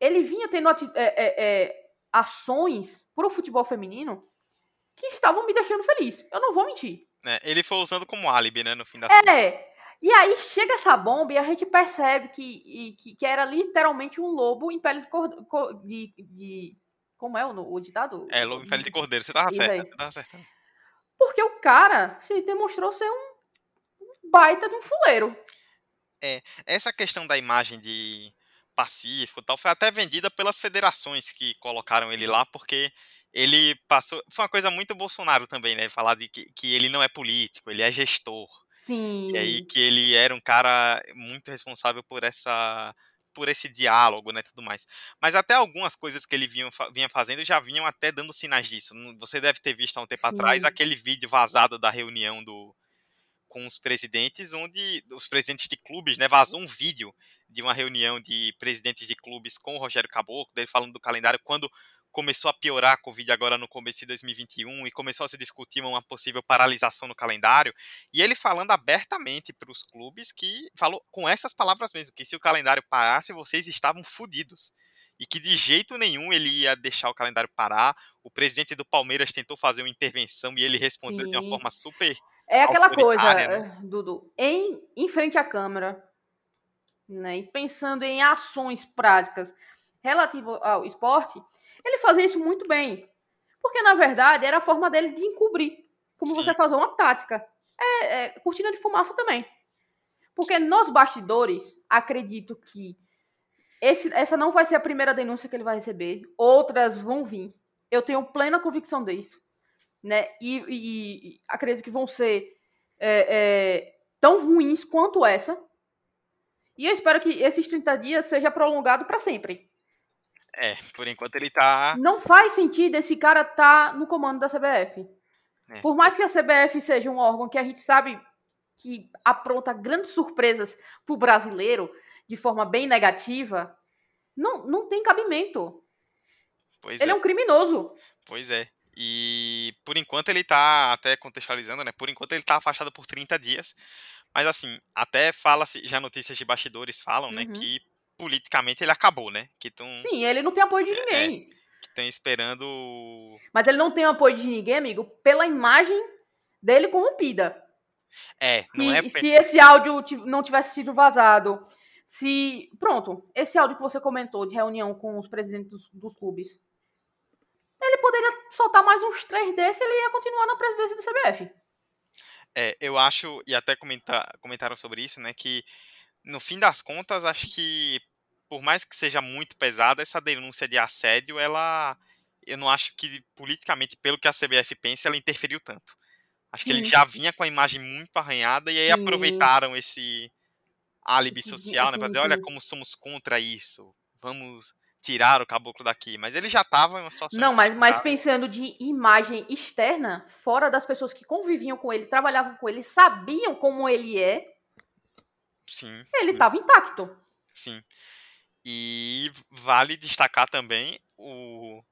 ele vinha tendo é, é, é, ações pro futebol feminino que estavam me deixando feliz. Eu não vou mentir. né, ele foi usando como álibi, né, no fim da É. E aí chega essa bomba e a gente percebe que, que, que era literalmente um lobo em pele de, cor- co- de, de- Como é o, o ditado? É, Lobo em Pele de Cordeiro. Você tava certo, você tava. Porque o cara se demonstrou ser um baita de um fuleiro. Essa questão da imagem de pacífico tal foi até vendida pelas federações que colocaram ele lá, porque ele passou. Foi uma coisa muito Bolsonaro também, né? Falar de que, que ele não é político, ele é gestor. Sim. E aí que ele era um cara muito responsável por essa por esse diálogo, né, tudo mais. Mas até algumas coisas que ele vinha, vinha fazendo já vinham até dando sinais disso. Não- Você deve ter visto há um tempo atrás Sim. aquele vídeo vazado da reunião do com os presidentes, onde os presidentes de clubes, né, vazou um vídeo de uma reunião de presidentes de clubes com o Rogério Caboclo, dele falando do calendário quando começou a piorar a Covid agora no começo de 2021 e começou a se discutir uma possível paralisação no calendário, e ele falando abertamente para os clubes que falou com essas palavras mesmo, que se o calendário parasse, vocês estavam fodidos. E que de jeito nenhum ele ia deixar o calendário parar. O presidente do Palmeiras tentou fazer uma intervenção e ele respondeu de uma Sim. forma super É aquela coisa, né? eh, Dudu, em, em frente à câmera, né, e pensando em ações práticas relativas ao esporte, ele fazia isso muito bem. Porque, na verdade, era a forma dele de encobrir. Como Sim. você fazer uma tática. É, é cortina de fumaça também. Porque nos bastidores, acredito que esse, essa não vai ser a primeira denúncia que ele vai receber. Outras vão vir. Eu tenho plena convicção disso. Né? E, e, e acredito que vão ser é, é, tão ruins quanto essa. E eu espero que esses 30 dias seja prolongado para sempre. É, por enquanto ele tá. Não faz sentido esse cara tá no comando da CBF. É. Por mais que a CBF seja um órgão que a gente sabe que apronta grandes surpresas pro brasileiro de forma bem negativa, não, não tem cabimento. Pois ele é. é um criminoso. Pois é. E por enquanto ele tá, até contextualizando, né? Por enquanto ele tá afastado por 30 dias. Mas assim, até fala-se, já notícias de bastidores falam, né, uhum. né, que politicamente ele acabou, né? Que tão, Sim, ele não tem apoio de é, ninguém. É, que estão esperando. Mas ele não tem apoio de ninguém, amigo, pela imagem dele corrompida. É, não e, é. Se esse áudio não tivesse sido vazado, se. Pronto, esse áudio que você comentou de reunião com os presidentes dos, dos clubes. Ele poderia soltar mais uns três desses e ele ia continuar na presidência da CBF. É, eu acho, e até comentar, comentaram sobre isso, né, que no fim das contas, acho que por mais que seja muito pesada, essa denúncia de assédio, ela eu não acho que politicamente, pelo que a CBF pensa, ela interferiu tanto. Acho Sim. que ele já vinha com a imagem muito arranhada e aí Sim. aproveitaram esse álibi social, né, para dizer, olha como somos contra isso. Vamos tirar o caboclo daqui, mas ele já estava em uma situação. Não, mas, mas pensando de imagem externa, fora das pessoas que conviviam com ele, trabalhavam com ele, sabiam como ele é, Sim. Ele estava intacto. Sim. E vale destacar também o,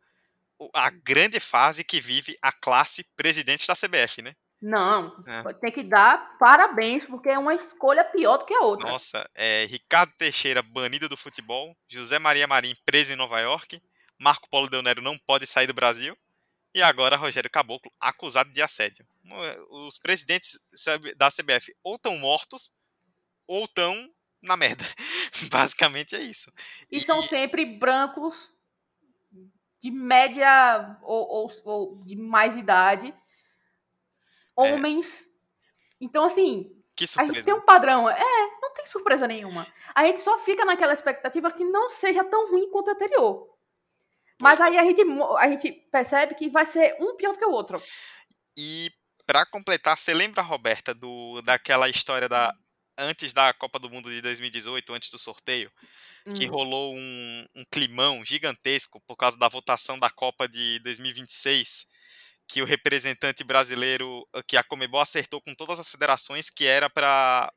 a grande fase que vive a classe presidente da CBF, né? Não, é. tem que dar parabéns, porque é uma escolha pior do que a outra. Nossa, é Ricardo Teixeira banido do futebol, José Maria Marim preso em Nova York, Marco Polo Del Nero não pode sair do Brasil, e agora Rogério Caboclo acusado de assédio. Os presidentes da CBF ou estão mortos, ou estão na merda. Basicamente é isso. E, e, são sempre brancos de média ou, ou, ou de mais idade, é. homens. É. Então, assim, a gente tem um padrão. É, não tem surpresa nenhuma. A gente só fica naquela expectativa que não seja tão ruim quanto o anterior. Mas aí a gente, a gente percebe que vai ser um pior do que o outro. E para completar, você lembra, Roberta, do, daquela história da antes da Copa do Mundo de 2018, antes do sorteio, hum. que rolou um, um climão gigantesco por causa da votação da Copa de 2026, que o representante brasileiro, que a Comebol acertou com todas as federações, que era para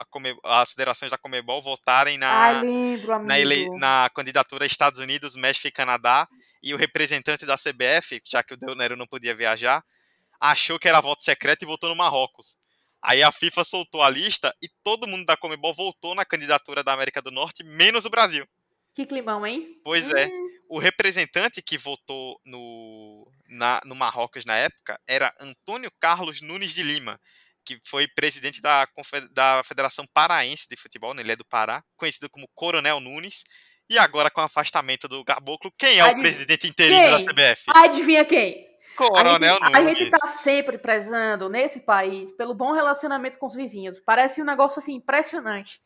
as federações da Comebol votarem na, ah, lembro, na, ele, na candidatura Estados Unidos, México e Canadá, e o representante da CBF, já que o Del Nero não podia viajar, achou que era voto secreto e votou no Marrocos. Aí a FIFA soltou a lista e todo mundo da Comebol voltou na candidatura da América do Norte, menos o Brasil. Que climão, hein? Pois é. hum. é. O representante que votou no, na, no Marrocos na época era Antônio Carlos Nunes de Lima, que foi presidente da, da Federação Paraense de Futebol, né? ele é do Pará, conhecido como Coronel Nunes. E agora, com o afastamento do Caboclo, quem é Adiv... o presidente interino quem? da CBF? Adivinha quem? Coronel a gente, a gente tá sempre prezando nesse país pelo bom relacionamento com os vizinhos. Parece um negócio assim impressionante.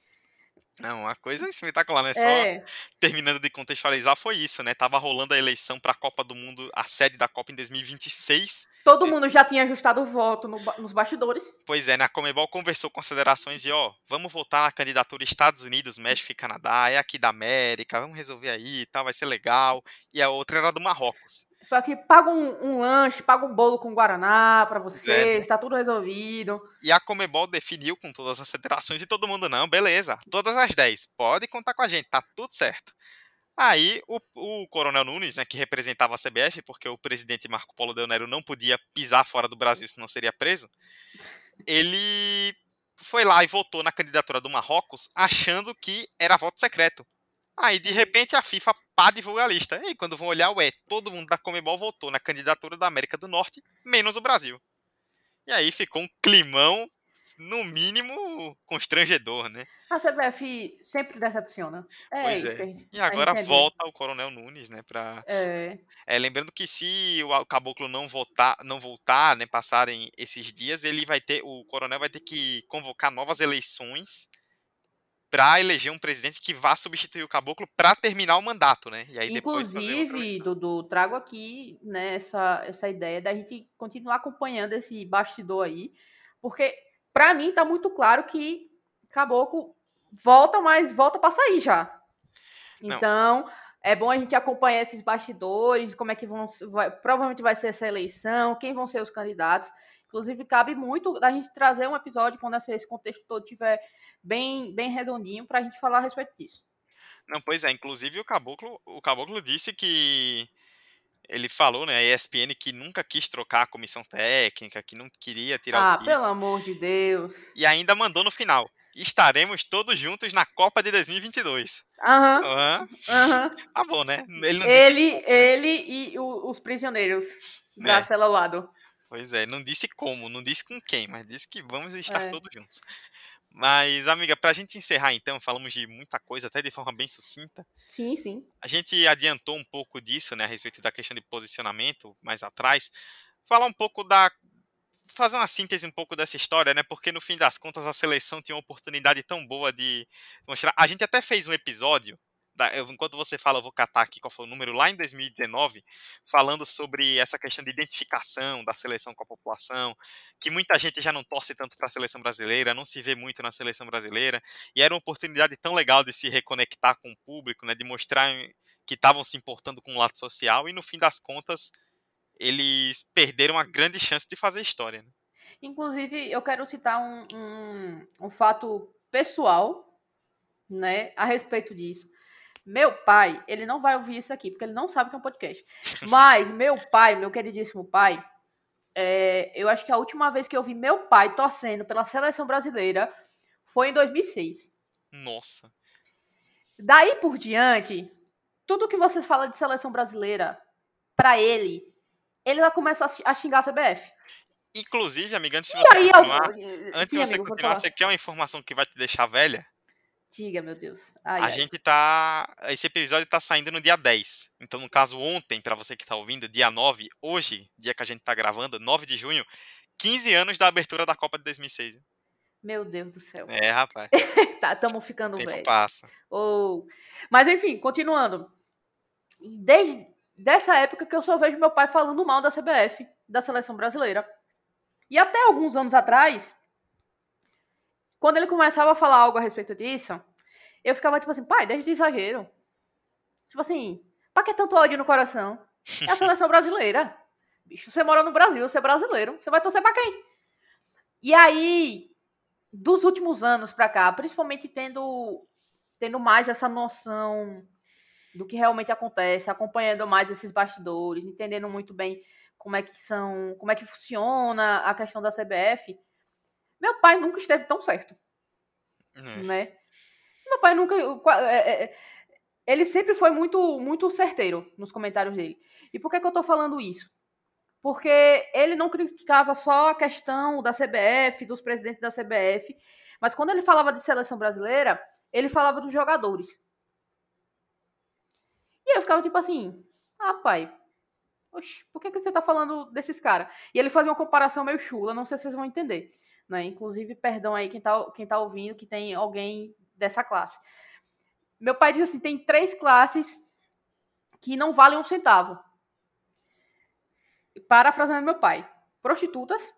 Não, uma coisa espetacular, né? Só é. terminando de contextualizar, foi isso, né? Tava rolando a eleição para a Copa do Mundo, a sede da Copa em 2026. Todo mundo já tinha ajustado o voto no, nos bastidores. Pois é, né? A Comebol conversou com as federações e, ó, vamos votar na candidatura Estados Unidos, México e Canadá, é aqui da América, vamos resolver aí, tá, vai ser legal. E a outra era do Marrocos. Só que paga um, um lanche, paga um bolo com Guaraná para vocês, é. está tudo resolvido. E a Comebol definiu com todas as federações e todo mundo, não, beleza, todas as 10, pode contar com a gente, tá tudo certo. Aí o, o Coronel Nunes, né, que representava a CBF, porque o presidente Marco Polo Del Nero não podia pisar fora do Brasil, senão seria preso, ele foi lá e votou na candidatura do Marrocos achando que era voto secreto. Aí, de repente, a FIFA pá divulga a lista. E quando vão olhar, ué, todo mundo da Comebol votou na candidatura da América do Norte, menos o Brasil. E aí ficou um climão, no mínimo, constrangedor, né? A CBF sempre decepciona. É pois é. E agora volta o Coronel Nunes, né? Pra... É. é. Lembrando que se o Caboclo não voltar, não voltar, né? Passarem esses dias, ele vai ter. O Coronel vai ter que convocar novas eleições para eleger um presidente que vá substituir o caboclo para terminar o mandato, né? E aí Inclusive, Dudu, trago aqui né, essa, essa ideia da gente continuar acompanhando esse bastidor aí, porque para mim tá muito claro que caboclo volta, mas volta para sair já. Então, Não. é bom a gente acompanhar esses bastidores, como é que vão. Vai, provavelmente vai ser essa eleição, quem vão ser os candidatos. Inclusive, cabe muito a gente trazer um episódio quando esse contexto todo tiver bem, bem redondinho para a gente falar a respeito disso. Não, pois é, inclusive o Caboclo, o Caboclo disse que ele falou, né, a ESPN que nunca quis trocar a comissão técnica, que não queria tirar ah, o Ah, pelo amor de Deus. E ainda mandou no final. Estaremos todos juntos na Copa de 2022. Aham. Uhum. Uhum. Tá bom, né? Ele, ele, ele, e o, os prisioneiros da é. cela ao lado. Pois é, não disse como, não disse com quem, mas disse que vamos estar é. todos juntos. Mas, amiga, para a gente encerrar então, falamos de muita coisa, até de forma bem sucinta. Sim, sim. A gente adiantou um pouco disso, né, a respeito da questão de posicionamento mais atrás. Falar um pouco da. Fazer uma síntese um pouco dessa história, né? Porque no fim das contas a seleção tinha uma oportunidade tão boa de mostrar. A gente até fez um episódio enquanto você fala, eu vou catar aqui qual foi o número lá em 2019, falando sobre essa questão de identificação da seleção com a população, que muita gente já não torce tanto para a seleção brasileira, não se vê muito na seleção brasileira, e era uma oportunidade tão legal de se reconectar com o público, né, de mostrar que estavam se importando com o lado social, e no fim das contas, eles perderam a grande chance de fazer história. Né? Inclusive, eu quero citar um, um, um fato pessoal né, a respeito disso. Meu pai, ele não vai ouvir isso aqui, porque ele não sabe que é um podcast. Mas meu pai, meu queridíssimo pai, é, eu acho que a última vez que eu vi meu pai torcendo pela seleção brasileira foi em 2006. Nossa. Daí por diante, tudo que você fala de seleção brasileira, para ele, ele vai começar a xingar a CBF. Inclusive, amiga, antes de você aí, continuar, eu... antes Sim, de você amigo, continuar, você quer uma informação que vai te deixar velha? Diga, meu Deus. Ai, a ai. gente tá. Esse episódio tá saindo no dia 10. Então, no caso, ontem, para você que tá ouvindo, dia 9, hoje, dia que a gente tá gravando, 9 de junho, 15 anos da abertura da Copa de 2006. Meu Deus do céu. É, rapaz. tá, estamos ficando Tempo velho. passa. Oh. Mas, enfim, continuando. Desde dessa época que eu só vejo meu pai falando mal da CBF, da seleção brasileira. E até alguns anos atrás, quando ele começava a falar algo a respeito disso, eu ficava tipo assim, pai, deixa de exagero. Tipo assim, pra que tanto ódio no coração? É a seleção brasileira. Bicho, você mora no Brasil, você é brasileiro. Você vai torcer pra quem? E aí, dos últimos anos pra cá, principalmente tendo, tendo mais essa noção do que realmente acontece, acompanhando mais esses bastidores, entendendo muito bem como é que são, como é que funciona a questão da CBF, meu pai nunca esteve tão certo. Né? Meu pai nunca. É, é, é, ele sempre foi muito, muito certeiro nos comentários dele. E por que, que eu tô falando isso? Porque ele não criticava só a questão da CBF, dos presidentes da CBF, mas quando ele falava de seleção brasileira, ele falava dos jogadores. E eu ficava tipo assim, ah, pai, oxe, por que, que você tá falando desses caras? E ele fazia uma comparação meio chula, não sei se vocês vão entender. Né? Inclusive, perdão aí quem tá, quem tá ouvindo que tem alguém dessa classe. Meu pai diz assim: tem três classes que não valem um centavo. Parafraseando meu pai: prostitutas,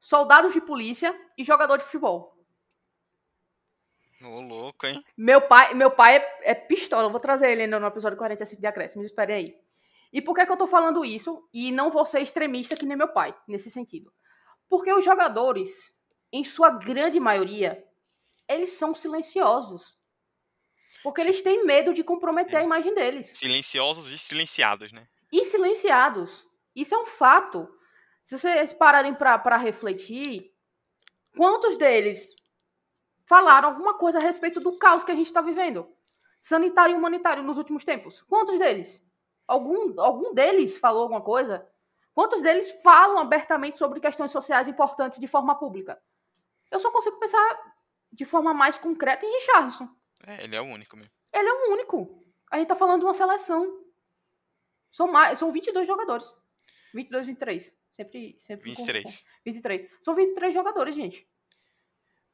soldados de polícia e jogador de futebol. Ô, louco, hein? Meu pai, meu pai é, é pistola. Eu vou trazer ele no episódio 45 de Acréscimo. Espere aí. E por que, que eu tô falando isso? E não vou ser extremista que nem meu pai, nesse sentido. Porque os jogadores, em sua grande maioria, eles são silenciosos. Porque Sim. eles têm medo de comprometer é. a imagem deles. Silenciosos e silenciados, né? E silenciados. Isso é um fato. Se vocês pararem para refletir, quantos deles falaram alguma coisa a respeito do caos que a gente está vivendo? Sanitário e humanitário nos últimos tempos. Quantos deles? Algum, algum deles falou alguma coisa? Quantos deles falam abertamente sobre questões sociais importantes de forma pública? Eu só consigo pensar de forma mais concreta em Richardson. É, ele é o único mesmo. Ele é o único. A gente tá falando de uma seleção. São, mais, são 22 jogadores. 22, 23. Sempre, sempre 23. Com, com 23. São 23 jogadores, gente.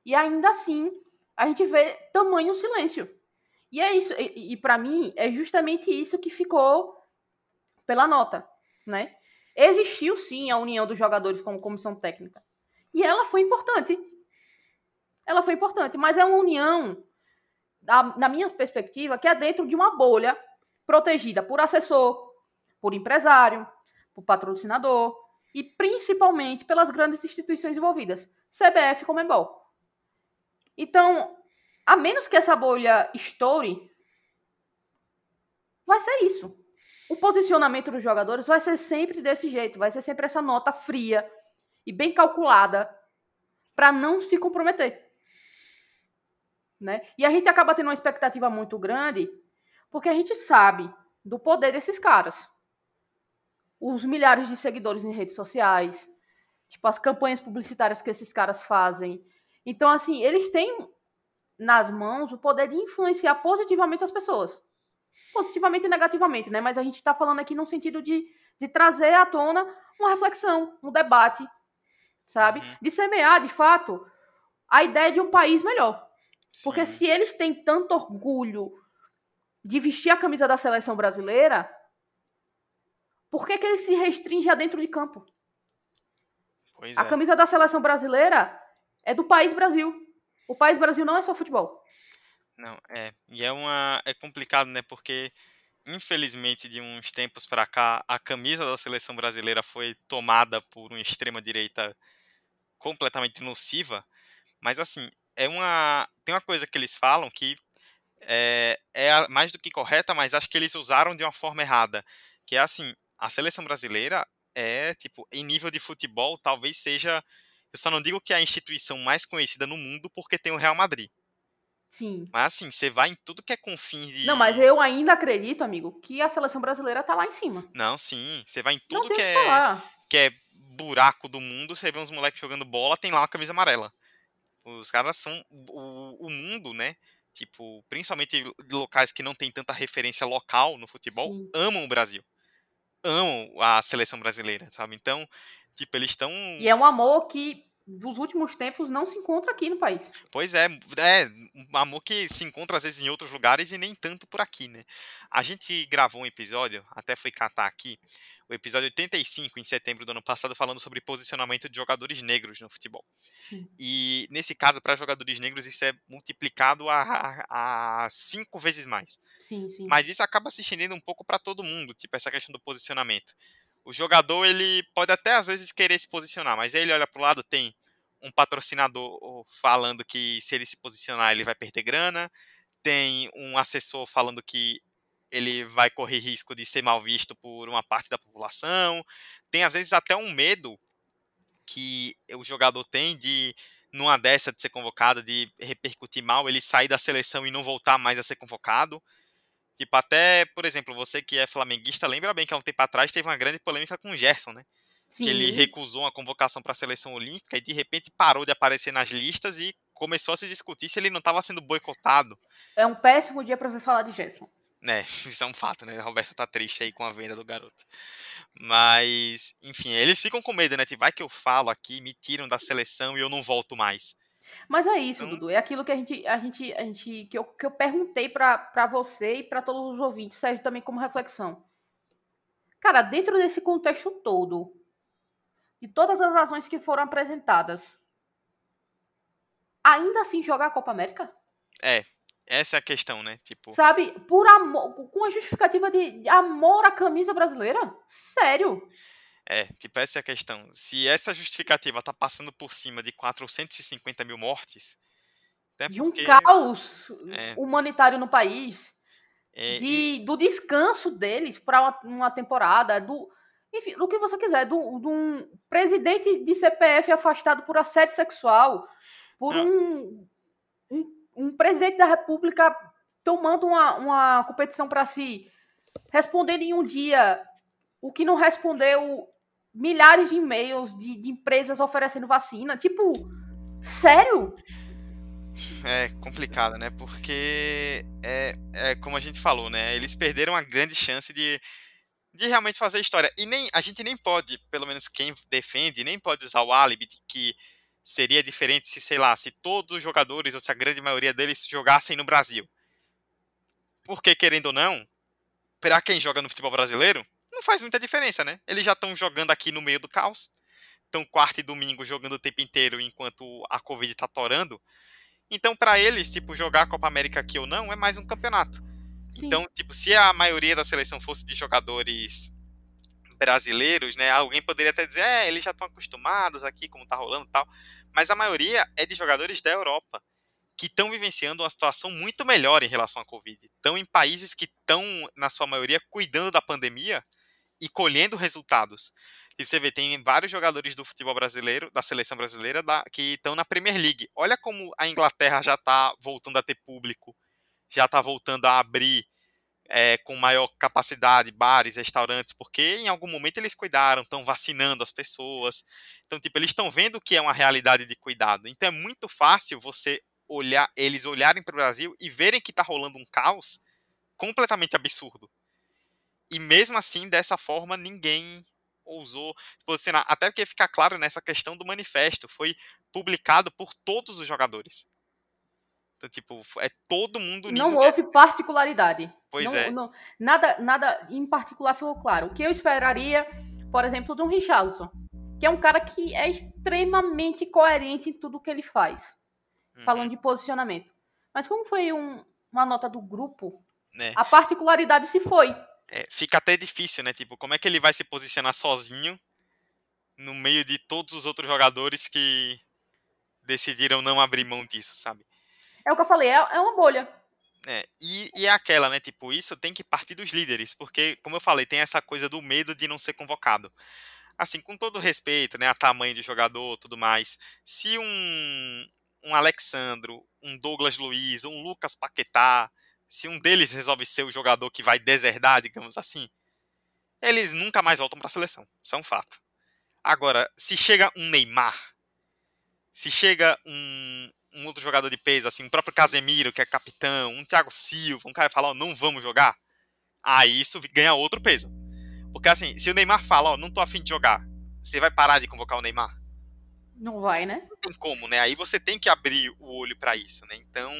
E ainda assim, a gente vê tamanho silêncio. E é isso, e, e para mim é justamente isso que ficou pela nota, né? Existiu sim a união dos jogadores como comissão técnica. E ela foi importante. Ela foi importante, mas é uma união, na minha perspectiva, que é dentro de uma bolha protegida por assessor, por empresário, por patrocinador e principalmente pelas grandes instituições envolvidas, CBF e Comembol. Então, a menos que essa bolha estoure, vai ser isso. O posicionamento dos jogadores vai ser sempre desse jeito, vai ser sempre essa nota fria e bem calculada para não se comprometer. Né? E a gente acaba tendo uma expectativa muito grande, porque a gente sabe do poder desses caras. Os milhares de seguidores em redes sociais, tipo as campanhas publicitárias que esses caras fazem. Então, assim, eles têm nas mãos o poder de influenciar positivamente as pessoas. Positivamente e negativamente, né? Mas a gente está falando aqui no sentido de, de trazer à tona uma reflexão, um debate, sabe? Uhum. De semear, de fato, a ideia de um país melhor. Sim. Porque se eles têm tanto orgulho de vestir a camisa da seleção brasileira, por que, que eles se restringem a dentro de campo? Pois a é. camisa da seleção brasileira é do país Brasil. O país Brasil não é só futebol. Não, é. E é uma é complicado, né? Porque infelizmente de uns tempos para cá a camisa da seleção brasileira foi tomada por uma extrema direita completamente nociva. Mas assim, é uma tem uma coisa que eles falam que é, é mais do que correta, mas acho que eles usaram de uma forma errada, que é assim, a seleção brasileira é tipo em nível de futebol talvez seja eu só não digo que é a instituição mais conhecida no mundo porque tem o Real Madrid. Sim. Mas assim, você vai em tudo que é com fim de. Não, mas eu ainda acredito, amigo, que a seleção brasileira tá lá em cima. Não, sim. Você vai em tudo que, que é, que é buraco do mundo, você vê uns moleques jogando bola, tem lá uma camisa amarela. Os caras são. O, o mundo, né? Tipo, principalmente de locais que não tem tanta referência local no futebol, sim. amam o Brasil. Amam a seleção brasileira, sabe? Então, Tipo, eles estão. E é um amor que dos últimos tempos não se encontra aqui no país. Pois é, é um amor que se encontra às vezes em outros lugares e nem tanto por aqui, né? A gente gravou um episódio, até foi catar aqui, o episódio 85 em setembro do ano passado falando sobre posicionamento de jogadores negros no futebol. Sim. E nesse caso, para jogadores negros, isso é multiplicado a, a, a, cinco vezes mais. Sim, sim. Mas isso acaba se estendendo um pouco para todo mundo, tipo essa questão do posicionamento o jogador ele pode até às vezes querer se posicionar, mas aí ele olha para o lado, tem um patrocinador falando que se ele se posicionar ele vai perder grana, tem um assessor falando que ele vai correr risco de ser mal visto por uma parte da população, tem às vezes até um medo que o jogador tem de numa dessa de ser convocado, de repercutir mal, ele sair da seleção e não voltar mais a ser convocado. Tipo, até, por exemplo, você que é flamenguista, lembra bem que há um tempo atrás teve uma grande polêmica com o Gerson, né? Sim. Que ele recusou uma convocação para a seleção olímpica e de repente parou de aparecer nas listas e começou a se discutir se ele não estava sendo boicotado. É um péssimo dia para você falar de Gerson. É, isso é um fato, né? A Roberta tá triste aí com a venda do garoto. Mas, enfim, eles ficam com medo, né? Tipo, vai que eu falo aqui, me tiram da seleção e eu não volto mais. Mas é isso, então... Dudu. É aquilo que a gente, a gente, a gente que, eu, que eu perguntei para você e para todos os ouvintes, serve também como reflexão. Cara, dentro desse contexto todo, de todas as razões que foram apresentadas, ainda assim jogar a Copa América? É, essa é a questão, né? Tipo... Sabe, por amor, com a justificativa de amor à camisa brasileira? Sério? É, tipo, essa é a questão. Se essa justificativa tá passando por cima de 450 mil mortes. Né, de um caos é, humanitário no país. É, de, e... Do descanso deles para uma, uma, temporada. Do, enfim, do que você quiser. De um presidente de CPF afastado por assédio sexual. Por um, um, um, presidente da República tomando uma, uma competição para si. Respondendo em um dia o que não respondeu milhares de e-mails de, de empresas oferecendo vacina. Tipo, sério? É complicado, né? Porque é, é como a gente falou, né? Eles perderam a grande chance de, de realmente fazer história. E nem a gente nem pode, pelo menos quem defende, nem pode usar o álibi de que seria diferente se, sei lá, se todos os jogadores, ou se a grande maioria deles jogassem no Brasil. Porque, querendo ou não, para quem joga no futebol brasileiro, não faz muita diferença, né? Eles já estão jogando aqui no meio do caos. Estão quarta e domingo jogando o tempo inteiro enquanto a Covid está torando. Então, para eles, tipo, jogar a Copa América aqui ou não é mais um campeonato. Então, tipo, se a maioria da seleção fosse de jogadores brasileiros, né, alguém poderia até dizer, é, eles já estão acostumados aqui, como tá rolando e tal. Mas a maioria é de jogadores da Europa, que estão vivenciando uma situação muito melhor em relação à Covid. Estão em países que estão, na sua maioria, cuidando da pandemia e colhendo resultados. E você vê, tem vários jogadores do futebol brasileiro, da seleção brasileira, da, que estão na Premier League. Olha como a Inglaterra já está voltando a ter público, já está voltando a abrir é, com maior capacidade bares, restaurantes, porque em algum momento eles cuidaram, estão vacinando as pessoas. Então, tipo, eles estão vendo que é uma realidade de cuidado. Então é muito fácil você olhar, eles olharem para o Brasil e verem que está rolando um caos completamente absurdo. E mesmo assim, dessa forma, ninguém ousou se posicionar. Até porque fica claro nessa questão do manifesto. Foi publicado por todos os jogadores. Então, tipo, é todo mundo Não houve particularidade. Pois não, é. Não, nada, nada em particular ficou claro. O que eu esperaria, por exemplo, de um Richarlison, que é um cara que é extremamente coerente em tudo que ele faz, uhum. falando de posicionamento. Mas como foi um, uma nota do grupo, é. a particularidade se foi. É, fica até difícil, né? Tipo, como é que ele vai se posicionar sozinho no meio de todos os outros jogadores que decidiram não abrir mão disso, sabe? É o que eu falei, é, é uma bolha. É, e, e é aquela, né? Tipo, isso tem que partir dos líderes, porque, como eu falei, tem essa coisa do medo de não ser convocado. Assim, com todo respeito, né? A tamanho de jogador tudo mais. Se um, um Alexandro, um Douglas Luiz, um Lucas Paquetá, se um deles resolve ser o jogador que vai deserdar, digamos assim, eles nunca mais voltam para a seleção. Isso é um fato. Agora, se chega um Neymar, se chega um, um outro jogador de peso, assim, o próprio Casemiro, que é capitão, um Thiago Silva, um cara fala, ó, não vamos jogar, aí isso ganha outro peso. Porque assim, se o Neymar fala, ó, não tô afim de jogar, você vai parar de convocar o Neymar? Não vai, né? Não tem como, né? Aí você tem que abrir o olho para isso, né? Então,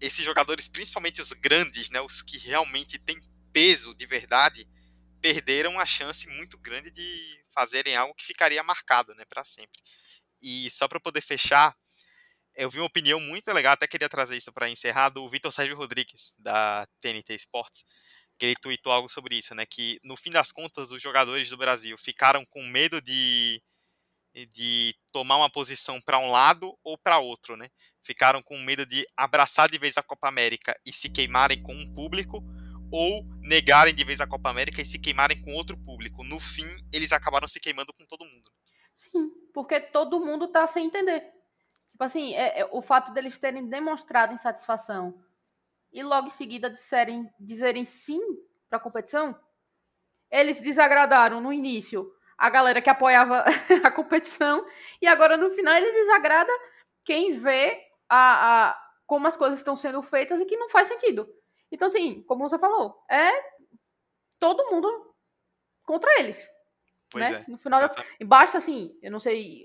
esses jogadores, principalmente os grandes, né, os que realmente têm peso de verdade, perderam a chance muito grande de fazerem algo que ficaria marcado, né, para sempre. E só para poder fechar, eu vi uma opinião muito legal, até queria trazer isso para encerrar, do Vitor Sérgio Rodrigues, da TNT Sports, que ele tweetou algo sobre isso, né, que no fim das contas os jogadores do Brasil ficaram com medo de de tomar uma posição para um lado ou para outro, né? Ficaram com medo de abraçar de vez a Copa América e se queimarem com um público ou negarem de vez a Copa América e se queimarem com outro público. No fim, eles acabaram se queimando com todo mundo. Sim, porque todo mundo tá sem entender. Tipo assim, é, é, o fato deles terem demonstrado insatisfação e logo em seguida disserem, dizerem sim para a competição, eles desagradaram no início a galera que apoiava a competição, e agora no final ele desagrada quem vê a, a, como as coisas estão sendo feitas e que não faz sentido. Então, assim, como você falou, é todo mundo contra eles. Pois né? é. No final das... Basta assim, eu não sei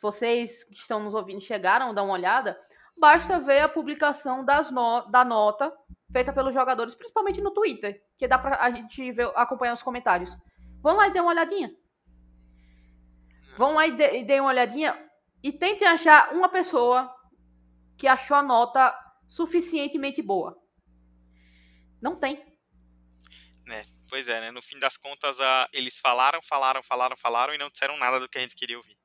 se vocês que estão nos ouvindo chegaram dar uma olhada, basta ver a publicação das no... da nota feita pelos jogadores, principalmente no Twitter, que dá pra a gente ver, acompanhar os comentários. Vão lá e dê uma olhadinha. Vão lá e dê, uma olhadinha e tentem achar uma pessoa que achou a nota suficientemente boa. Não tem. É, pois é, né? No fim das contas, a, eles falaram, falaram, falaram, falaram e não disseram nada do que a gente queria ouvir.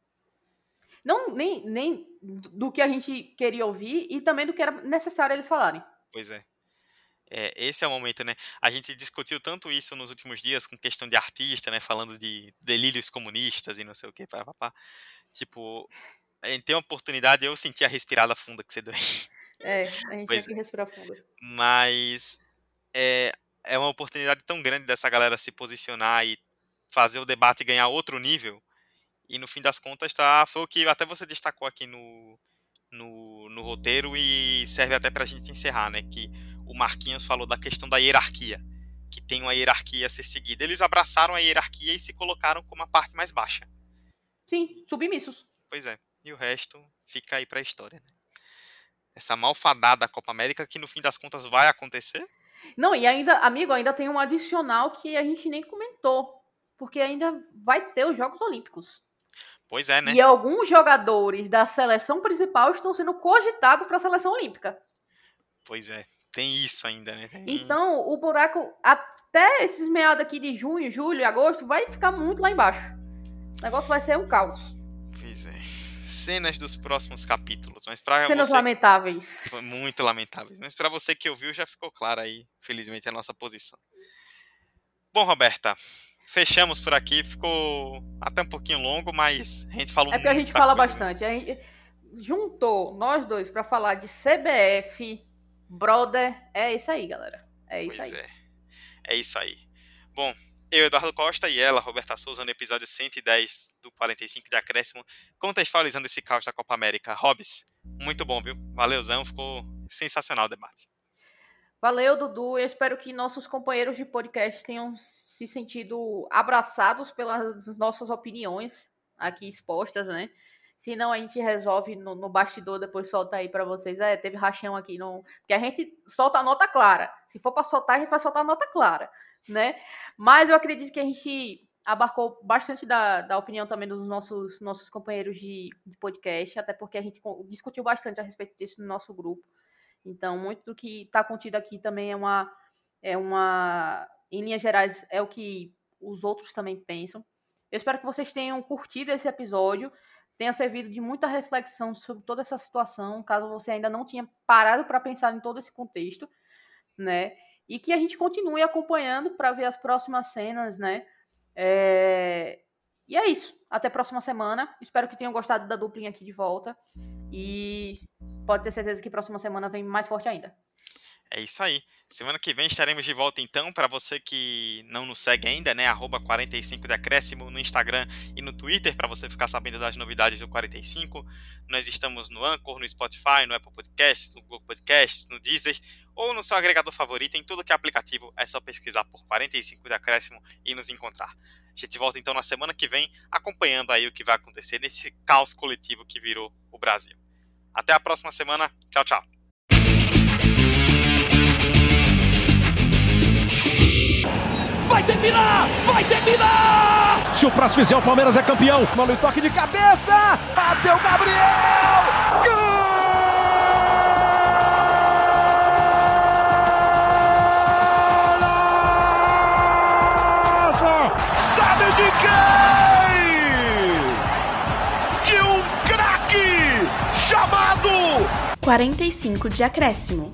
Não, nem, nem do que a gente queria ouvir e também do que era necessário eles falarem. Pois é. É, esse é o momento, né? A gente discutiu tanto isso nos últimos dias com questão de artista, né? Falando de delírios comunistas e não sei o que, papá. Tipo, a gente tem uma oportunidade, eu senti a respirada funda que você deu. É, a gente pois tem que é. respirar fundo. Mas é, é uma oportunidade tão grande dessa galera se posicionar e fazer o debate ganhar outro nível. E no fim das contas, tá, foi o que até você destacou aqui no, no, no roteiro e serve até pra gente encerrar, né? Que o Marquinhos falou da questão da hierarquia, que tem uma hierarquia a ser seguida. Eles abraçaram a hierarquia e se colocaram como a parte mais baixa. Sim, submissos. Pois é. e o resto fica aí para a história. Né? Essa malfadada Copa América que no fim das contas vai acontecer. Não, e ainda, amigo, ainda tem um adicional que a gente nem comentou, porque ainda vai ter os Jogos Olímpicos. Pois é, né? E alguns jogadores da seleção principal estão sendo cogitados para a seleção olímpica. Pois é, tem isso ainda, né? Tem... Então, o buraco, até esses meados aqui de junho, julho e agosto, vai ficar muito lá embaixo. O negócio vai ser um caos. Pois é. Cenas dos próximos capítulos. Mas pra Cenas você... lamentáveis. Muito lamentáveis. Mas para você que ouviu, já ficou claro aí, felizmente, a nossa posição. Bom, Roberta, fechamos por aqui. Ficou até um pouquinho longo, mas a gente falou É porque a gente fala coisa. bastante. A gente juntou nós dois para falar de CBF, Brother, é isso aí, galera. É isso pois aí. É. é isso aí. Bom, eu, Eduardo Costa, e ela, Roberta Souza, no episódio 110 do 45 de Acréscimo, contextualizando esse caos da Copa América. Hobbs, muito bom, viu? Valeuzão, ficou sensacional o debate. Valeu, Dudu. Eu espero que nossos companheiros de podcast tenham se sentido abraçados pelas nossas opiniões aqui expostas, né? Se não, a gente resolve no, no bastidor, depois solta aí para vocês. É, teve rachão aqui. Não... Porque a gente solta a nota clara. Se for para soltar, a gente vai soltar a nota clara, né? Mas eu acredito que a gente abarcou bastante da, da opinião também dos nossos, nossos companheiros de, de podcast, até porque a gente discutiu bastante a respeito disso no nosso grupo. Então, muito do que está contido aqui também é uma, é uma. Em linhas gerais, é o que os outros também pensam. Eu espero que vocês tenham curtido esse episódio tenha servido de muita reflexão sobre toda essa situação, caso você ainda não tinha parado para pensar em todo esse contexto, né? E que a gente continue acompanhando para ver as próximas cenas, né? É... E é isso. Até a próxima semana. Espero que tenham gostado da duplinha aqui de volta. E pode ter certeza que próxima semana vem mais forte ainda. É isso aí. Semana que vem estaremos de volta então, para você que não nos segue ainda, né, arroba 45 de acréscimo no Instagram e no Twitter, para você ficar sabendo das novidades do 45. Nós estamos no Anchor, no Spotify, no Apple Podcasts, no Google Podcasts, no Deezer ou no seu agregador favorito, em tudo que é aplicativo, é só pesquisar por 45 de acréscimo e nos encontrar. A gente volta então na semana que vem, acompanhando aí o que vai acontecer nesse caos coletivo que virou o Brasil. Até a próxima semana. Tchau, tchau. vai terminar! Vai terminar! Se o próximo fizer, o Palmeiras é campeão. Mano, toque de cabeça! Bateu Gabriel! Gol! 45 de acréscimo.